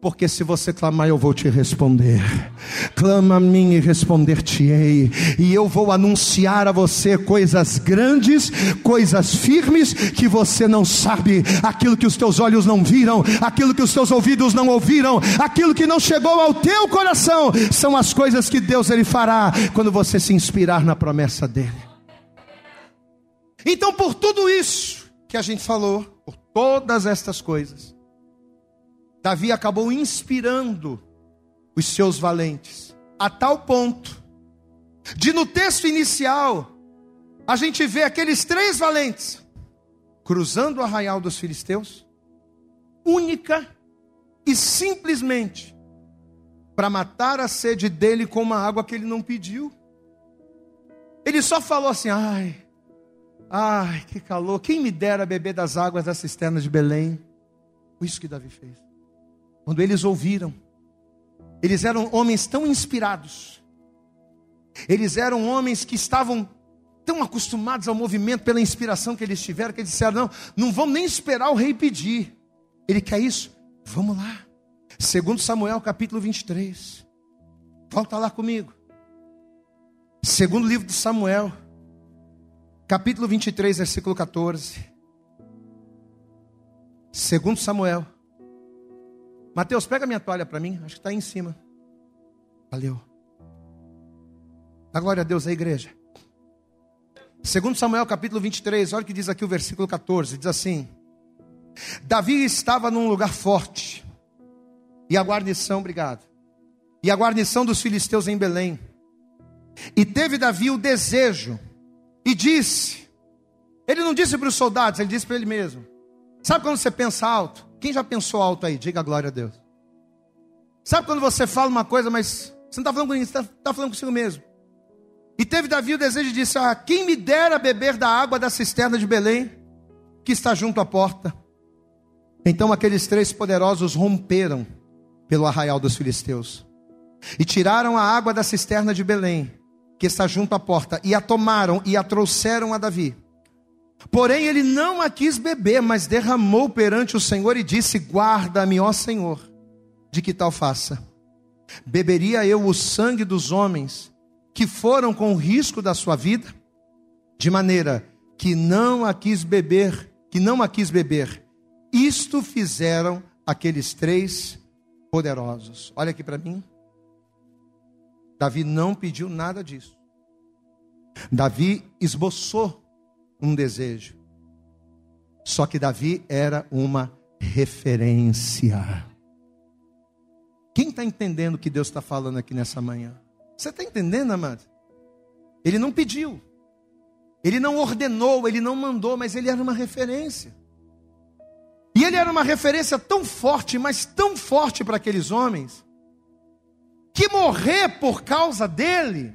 S2: Porque se você clamar, eu vou te responder. Clama a mim e responder-te-ei. E eu vou anunciar a você coisas grandes, coisas firmes que você não sabe, aquilo que os teus olhos não viram, aquilo que os teus ouvidos não ouviram, aquilo que não chegou ao teu coração, são as coisas que Deus ele fará quando você se inspirar na promessa dele. Então, por tudo isso que a gente falou, por todas estas coisas, Davi acabou inspirando os seus valentes, a tal ponto de no texto inicial a gente vê aqueles três valentes cruzando o arraial dos filisteus, única e simplesmente para matar a sede dele com uma água que ele não pediu. Ele só falou assim: ai, ai, que calor, quem me dera beber das águas da cisterna de Belém. Isso que Davi fez. Quando eles ouviram, eles eram homens tão inspirados, eles eram homens que estavam tão acostumados ao movimento pela inspiração que eles tiveram, que eles disseram: não, não vamos nem esperar o rei pedir. Ele quer isso? Vamos lá. Segundo Samuel capítulo 23. Volta lá comigo. Segundo livro de Samuel, capítulo 23, versículo 14. Segundo Samuel Mateus, pega minha toalha para mim. Acho que está aí em cima. Valeu. Dá glória a Deus, a igreja. Segundo Samuel capítulo 23, olha o que diz aqui o versículo 14. Diz assim. Davi estava num lugar forte. E a guarnição, obrigado. E a guarnição dos filisteus em Belém. E teve Davi o desejo. E disse. Ele não disse para os soldados, ele disse para ele mesmo. Sabe quando você pensa alto? Quem já pensou alto aí? Diga a glória a Deus. Sabe quando você fala uma coisa, mas você não está falando com ninguém, você está tá falando consigo mesmo. E teve Davi o desejo de dizer: ah, quem me dera beber da água da cisterna de Belém, que está junto à porta. Então aqueles três poderosos romperam pelo arraial dos filisteus e tiraram a água da cisterna de Belém, que está junto à porta, e a tomaram e a trouxeram a Davi. Porém, ele não a quis beber, mas derramou perante o Senhor e disse: Guarda-me, ó Senhor, de que tal faça. Beberia eu o sangue dos homens que foram com o risco da sua vida, de maneira que não a quis beber, que não a quis beber. Isto fizeram aqueles três poderosos. Olha aqui para mim. Davi não pediu nada disso. Davi esboçou um desejo. Só que Davi era uma referência. Quem está entendendo o que Deus está falando aqui nessa manhã? Você está entendendo, amado? Ele não pediu, ele não ordenou, ele não mandou, mas ele era uma referência. E ele era uma referência tão forte, mas tão forte para aqueles homens, que morrer por causa dele,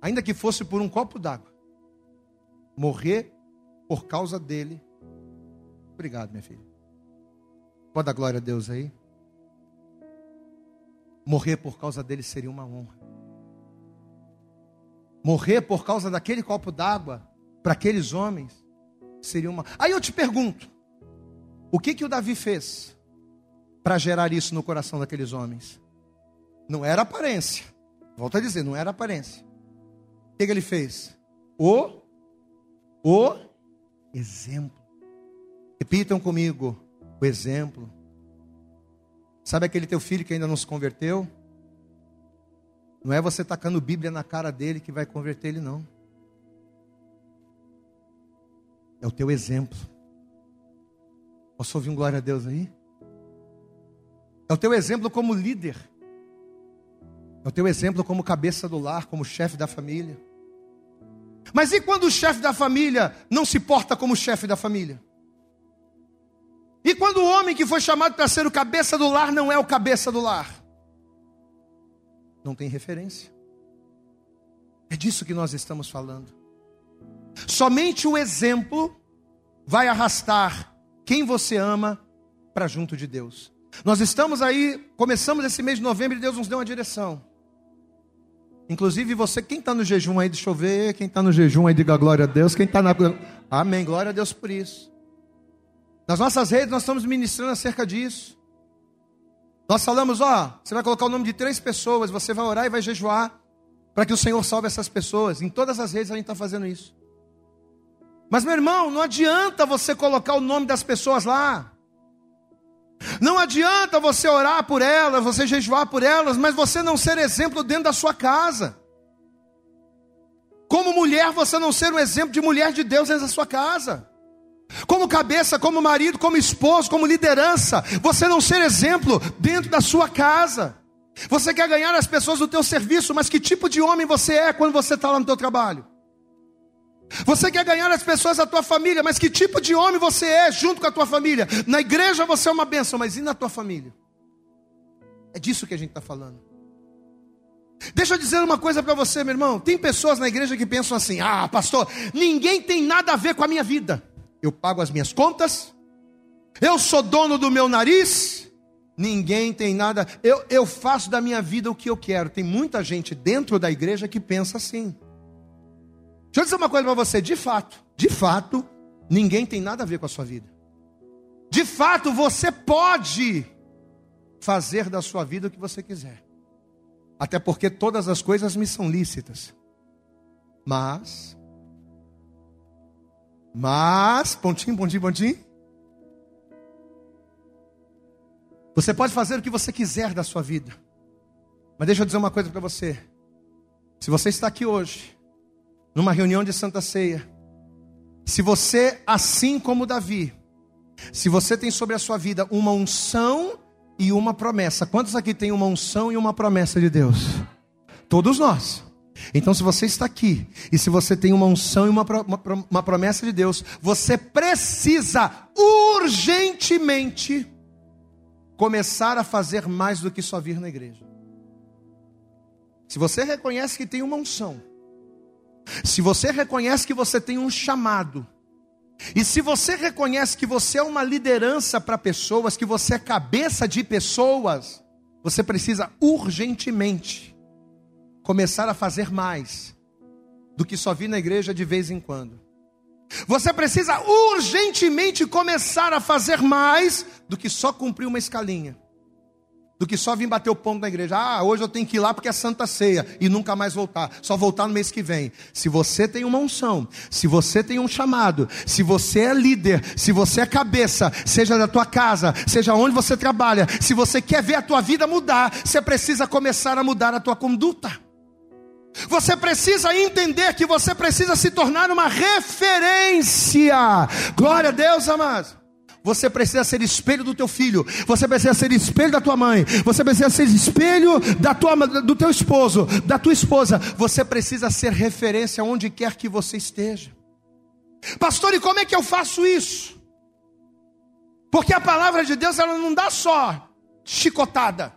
S2: ainda que fosse por um copo d'água, morrer por causa dele. Obrigado, minha filha. Pode dar glória a Deus aí? Morrer por causa dele seria uma honra. Morrer por causa daquele copo d'água para aqueles homens seria uma. Aí eu te pergunto: o que que o Davi fez para gerar isso no coração daqueles homens? Não era aparência. Volto a dizer, não era aparência. O que, que ele fez? O o exemplo. Repitam comigo: o exemplo. Sabe aquele teu filho que ainda não se converteu? Não é você tacando Bíblia na cara dele que vai converter ele, não. É o teu exemplo. Posso ouvir um glória a Deus aí? É o teu exemplo como líder. É o teu exemplo como cabeça do lar, como chefe da família. Mas e quando o chefe da família não se porta como chefe da família? E quando o homem que foi chamado para ser o cabeça do lar não é o cabeça do lar? Não tem referência. É disso que nós estamos falando. Somente o exemplo vai arrastar quem você ama para junto de Deus. Nós estamos aí, começamos esse mês de novembro e Deus nos deu uma direção. Inclusive você, quem está no jejum aí, deixa eu ver, quem está no jejum aí, diga glória a Deus, quem está na... Amém, glória a Deus por isso. Nas nossas redes nós estamos ministrando acerca disso. Nós falamos, ó, você vai colocar o nome de três pessoas, você vai orar e vai jejuar para que o Senhor salve essas pessoas. Em todas as redes a gente está fazendo isso. Mas meu irmão, não adianta você colocar o nome das pessoas lá. Não adianta você orar por elas, você jejuar por elas, mas você não ser exemplo dentro da sua casa. Como mulher, você não ser um exemplo de mulher de Deus dentro da sua casa como cabeça, como marido, como esposo, como liderança, você não ser exemplo dentro da sua casa. Você quer ganhar as pessoas do teu serviço, mas que tipo de homem você é quando você está lá no teu trabalho? Você quer ganhar as pessoas da tua família, mas que tipo de homem você é junto com a tua família? Na igreja você é uma bênção, mas e na tua família? É disso que a gente está falando. Deixa eu dizer uma coisa para você, meu irmão. Tem pessoas na igreja que pensam assim: ah, pastor, ninguém tem nada a ver com a minha vida eu pago as minhas contas, eu sou dono do meu nariz, ninguém tem nada, eu, eu faço da minha vida o que eu quero. Tem muita gente dentro da igreja que pensa assim. Deixa eu dizer uma coisa para você: de fato, de fato, ninguém tem nada a ver com a sua vida. De fato, você pode fazer da sua vida o que você quiser. Até porque todas as coisas me são lícitas. Mas mas, pontinho, pontinho, pontinho. Você pode fazer o que você quiser da sua vida. Mas deixa eu dizer uma coisa para você. Se você está aqui hoje, numa reunião de Santa Ceia, se você, assim como Davi, se você tem sobre a sua vida uma unção e uma promessa, quantos aqui tem uma unção e uma promessa de Deus? Todos nós. Então, se você está aqui e se você tem uma unção e uma, uma, uma promessa de Deus, você precisa urgentemente começar a fazer mais do que só vir na igreja. Se você reconhece que tem uma unção, se você reconhece que você tem um chamado, e se você reconhece que você é uma liderança para pessoas, que você é cabeça de pessoas, você precisa urgentemente começar a fazer mais do que só vir na igreja de vez em quando. Você precisa urgentemente começar a fazer mais do que só cumprir uma escalinha. Do que só vir bater o ponto na igreja. Ah, hoje eu tenho que ir lá porque é Santa Ceia e nunca mais voltar. Só voltar no mês que vem. Se você tem uma unção, se você tem um chamado, se você é líder, se você é cabeça, seja da tua casa, seja onde você trabalha, se você quer ver a tua vida mudar, você precisa começar a mudar a tua conduta. Você precisa entender que você precisa se tornar uma referência. Glória a Deus, amados. Você precisa ser espelho do teu filho, você precisa ser espelho da tua mãe, você precisa ser espelho da tua, do teu esposo, da tua esposa. Você precisa ser referência onde quer que você esteja. Pastor, e como é que eu faço isso? Porque a palavra de Deus ela não dá só chicotada.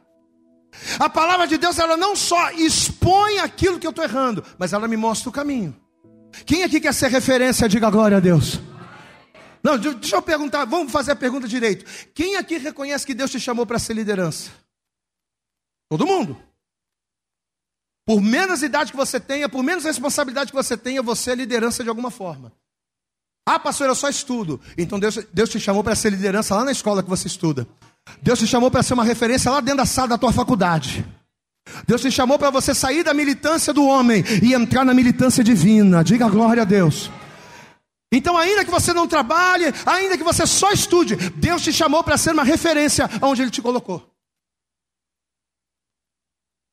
S2: A palavra de Deus, ela não só expõe aquilo que eu estou errando, mas ela me mostra o caminho. Quem aqui quer ser referência, diga glória a Deus. Não, deixa eu perguntar, vamos fazer a pergunta direito. Quem aqui reconhece que Deus te chamou para ser liderança? Todo mundo. Por menos idade que você tenha, por menos responsabilidade que você tenha, você é liderança de alguma forma. Ah, pastor, eu só estudo. Então Deus, Deus te chamou para ser liderança lá na escola que você estuda. Deus te chamou para ser uma referência lá dentro da sala da tua faculdade. Deus te chamou para você sair da militância do homem e entrar na militância divina. Diga glória a Deus. Então, ainda que você não trabalhe, ainda que você só estude, Deus te chamou para ser uma referência onde Ele te colocou.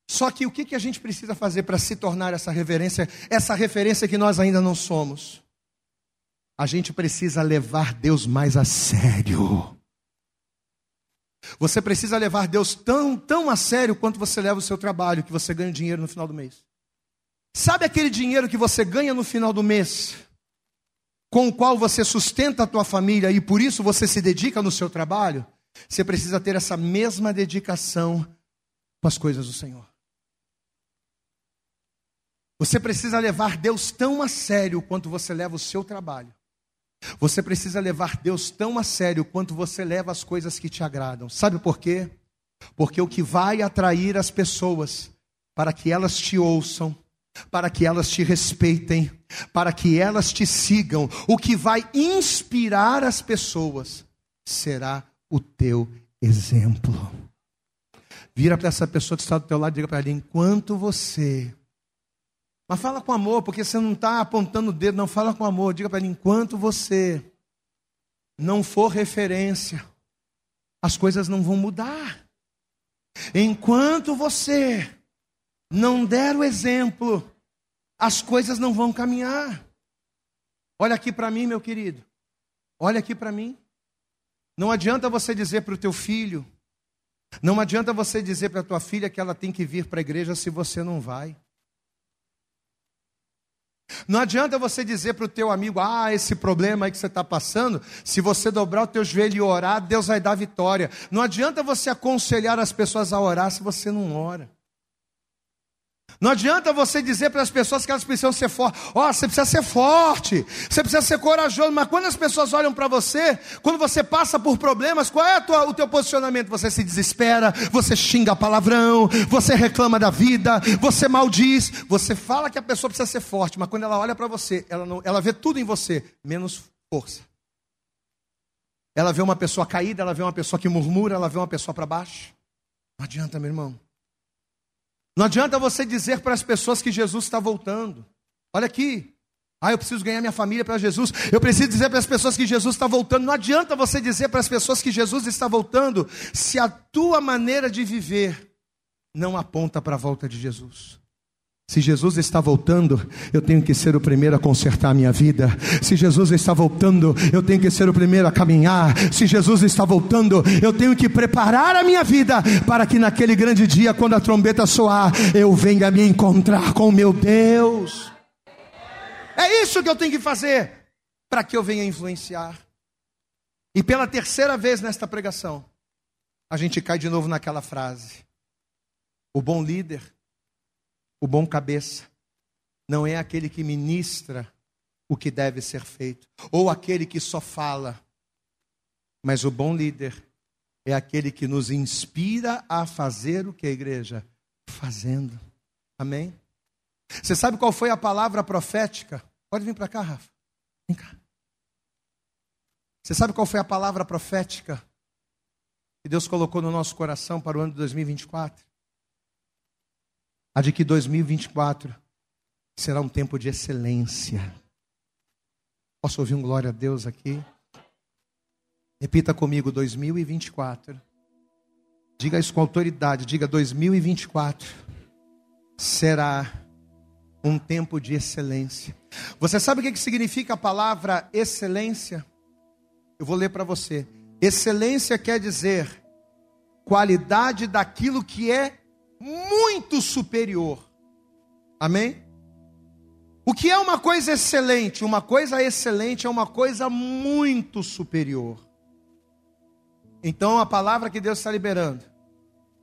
S2: Só que o que, que a gente precisa fazer para se tornar essa referência, essa referência que nós ainda não somos? A gente precisa levar Deus mais a sério. Você precisa levar Deus tão, tão a sério quanto você leva o seu trabalho, que você ganha dinheiro no final do mês. Sabe aquele dinheiro que você ganha no final do mês, com o qual você sustenta a tua família e por isso você se dedica no seu trabalho? Você precisa ter essa mesma dedicação com as coisas do Senhor. Você precisa levar Deus tão a sério quanto você leva o seu trabalho. Você precisa levar Deus tão a sério quanto você leva as coisas que te agradam. Sabe por quê? Porque o que vai atrair as pessoas para que elas te ouçam, para que elas te respeitem, para que elas te sigam. O que vai inspirar as pessoas será o teu exemplo. Vira para essa pessoa que está do teu lado e diga para ela: enquanto você. Mas fala com amor, porque você não está apontando o dedo, não. Fala com amor. Diga para ela: enquanto você não for referência, as coisas não vão mudar. Enquanto você não der o exemplo, as coisas não vão caminhar. Olha aqui para mim, meu querido. Olha aqui para mim. Não adianta você dizer para o teu filho, não adianta você dizer para a tua filha que ela tem que vir para a igreja se você não vai. Não adianta você dizer para o teu amigo, ah, esse problema aí que você está passando, se você dobrar o teu joelho e orar, Deus vai dar vitória. Não adianta você aconselhar as pessoas a orar se você não ora. Não adianta você dizer para as pessoas que elas precisam ser fortes. Ó, oh, você precisa ser forte, você precisa ser corajoso. Mas quando as pessoas olham para você, quando você passa por problemas, qual é tua, o teu posicionamento? Você se desespera, você xinga palavrão, você reclama da vida, você maldiz, você fala que a pessoa precisa ser forte, mas quando ela olha para você, ela, não, ela vê tudo em você, menos força. Ela vê uma pessoa caída, ela vê uma pessoa que murmura, ela vê uma pessoa para baixo. Não adianta, meu irmão. Não adianta você dizer para as pessoas que Jesus está voltando. Olha aqui. Ah, eu preciso ganhar minha família para Jesus. Eu preciso dizer para as pessoas que Jesus está voltando. Não adianta você dizer para as pessoas que Jesus está voltando se a tua maneira de viver não aponta para a volta de Jesus. Se Jesus está voltando, eu tenho que ser o primeiro a consertar a minha vida. Se Jesus está voltando, eu tenho que ser o primeiro a caminhar. Se Jesus está voltando, eu tenho que preparar a minha vida para que naquele grande dia, quando a trombeta soar, eu venha me encontrar com meu Deus. É isso que eu tenho que fazer para que eu venha influenciar. E pela terceira vez nesta pregação, a gente cai de novo naquela frase: o bom líder o bom cabeça não é aquele que ministra o que deve ser feito, ou aquele que só fala, mas o bom líder é aquele que nos inspira a fazer o que a igreja? Fazendo. Amém? Você sabe qual foi a palavra profética? Pode vir para cá, Rafa. Vem cá. Você sabe qual foi a palavra profética que Deus colocou no nosso coração para o ano de 2024? A de que 2024 será um tempo de excelência. Posso ouvir um glória a Deus aqui? Repita comigo: 2024. Diga isso com autoridade. Diga: 2024 será um tempo de excelência. Você sabe o que significa a palavra excelência? Eu vou ler para você. Excelência quer dizer qualidade daquilo que é muito superior. Amém? O que é uma coisa excelente? Uma coisa excelente é uma coisa muito superior. Então a palavra que Deus está liberando,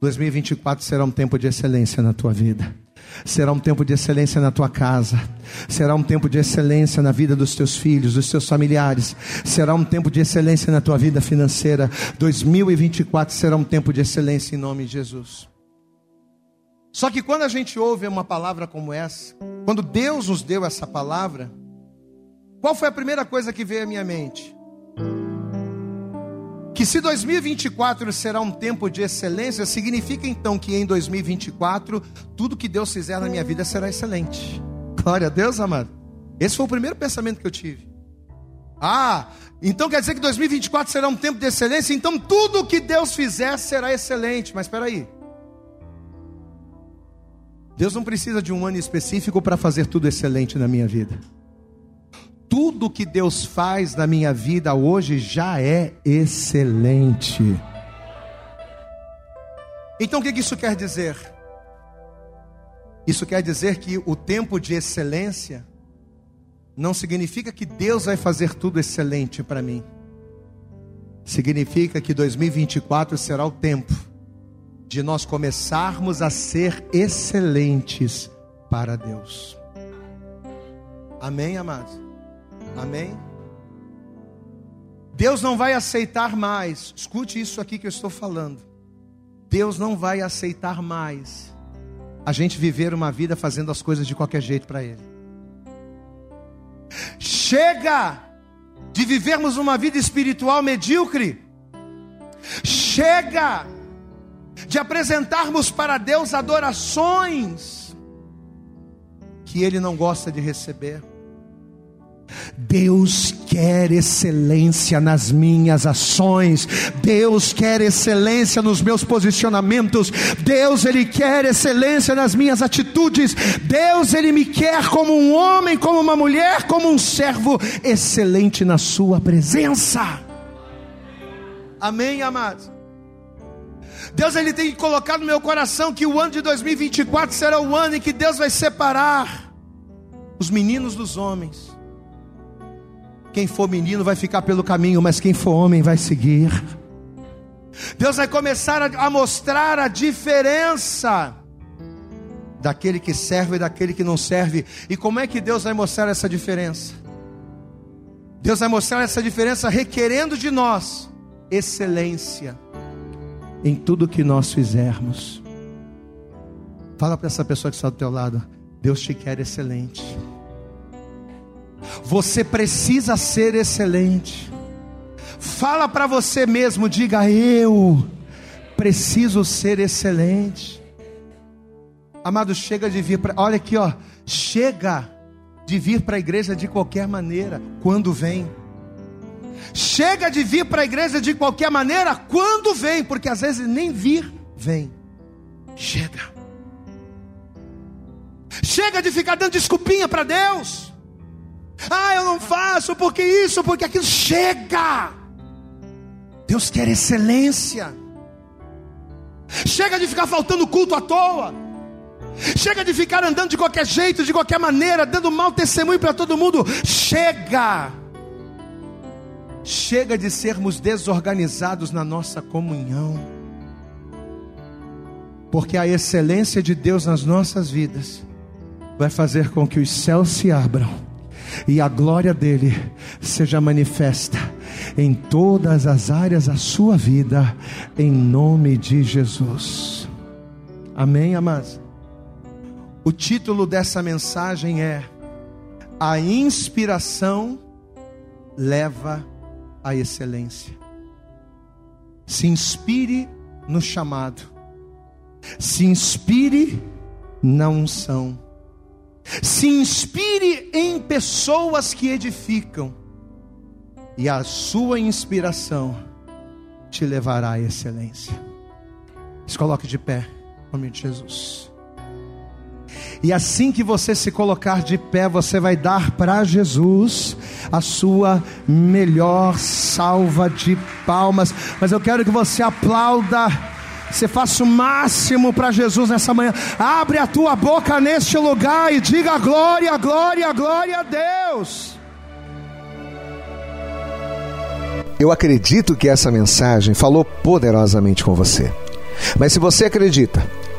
S2: 2024 será um tempo de excelência na tua vida. Será um tempo de excelência na tua casa. Será um tempo de excelência na vida dos teus filhos, dos teus familiares. Será um tempo de excelência na tua vida financeira. 2024 será um tempo de excelência em nome de Jesus. Só que quando a gente ouve uma palavra como essa, quando Deus nos deu essa palavra, qual foi a primeira coisa que veio à minha mente? Que se 2024 será um tempo de excelência, significa então que em 2024 tudo que Deus fizer na minha vida será excelente. Glória a Deus, amado. Esse foi o primeiro pensamento que eu tive. Ah, então quer dizer que 2024 será um tempo de excelência, então tudo que Deus fizer será excelente. Mas espera aí. Deus não precisa de um ano específico para fazer tudo excelente na minha vida. Tudo que Deus faz na minha vida hoje já é excelente. Então o que isso quer dizer? Isso quer dizer que o tempo de excelência não significa que Deus vai fazer tudo excelente para mim. Significa que 2024 será o tempo de nós começarmos a ser excelentes para Deus. Amém, amados? Amém? Deus não vai aceitar mais, escute isso aqui que eu estou falando. Deus não vai aceitar mais a gente viver uma vida fazendo as coisas de qualquer jeito para Ele. Chega de vivermos uma vida espiritual medíocre. Chega de apresentarmos para Deus adorações que Ele não gosta de receber. Deus quer excelência nas minhas ações, Deus quer excelência nos meus posicionamentos, Deus ele quer excelência nas minhas atitudes, Deus ele me quer como um homem, como uma mulher, como um servo excelente na sua presença. Amém, amados. Deus ele tem colocado no meu coração que o ano de 2024 será o ano em que Deus vai separar os meninos dos homens quem for menino vai ficar pelo caminho, mas quem for homem vai seguir. Deus vai começar a, mostrar a diferença daquele que serve e daquele que não serve. E como é que Deus vai mostrar essa diferença? Deus vai mostrar essa diferença requerendo de nós excelência em tudo que nós fizermos. Fala para essa pessoa que está do teu lado, Deus te quer excelente. Você precisa ser excelente. Fala para você mesmo, diga eu preciso ser excelente. Amado, chega de vir para, olha aqui, ó, chega de vir para a igreja de qualquer maneira, quando vem. Chega de vir para a igreja de qualquer maneira, quando vem, porque às vezes nem vir vem. Chega. Chega de ficar dando desculpinha para Deus. Ah, eu não faço porque isso, porque aquilo. Chega! Deus quer excelência. Chega de ficar faltando culto à toa. Chega de ficar andando de qualquer jeito, de qualquer maneira, dando mau testemunho para todo mundo. Chega! Chega de sermos desorganizados na nossa comunhão. Porque a excelência de Deus nas nossas vidas vai fazer com que os céus se abram e a glória dele seja manifesta em todas as áreas da sua vida, em nome de Jesus. Amém, amados? O título dessa mensagem é A inspiração leva à excelência. Se inspire no chamado, se inspire na unção se inspire em pessoas que edificam, e a sua inspiração te levará à excelência. Se coloque de pé, em nome de Jesus. E assim que você se colocar de pé, você vai dar para Jesus a sua melhor salva de palmas. Mas eu quero que você aplauda você faça o máximo para Jesus nessa manhã. Abre a tua boca neste lugar e diga glória, glória, glória a Deus.
S3: Eu acredito que essa mensagem falou poderosamente com você. Mas se você acredita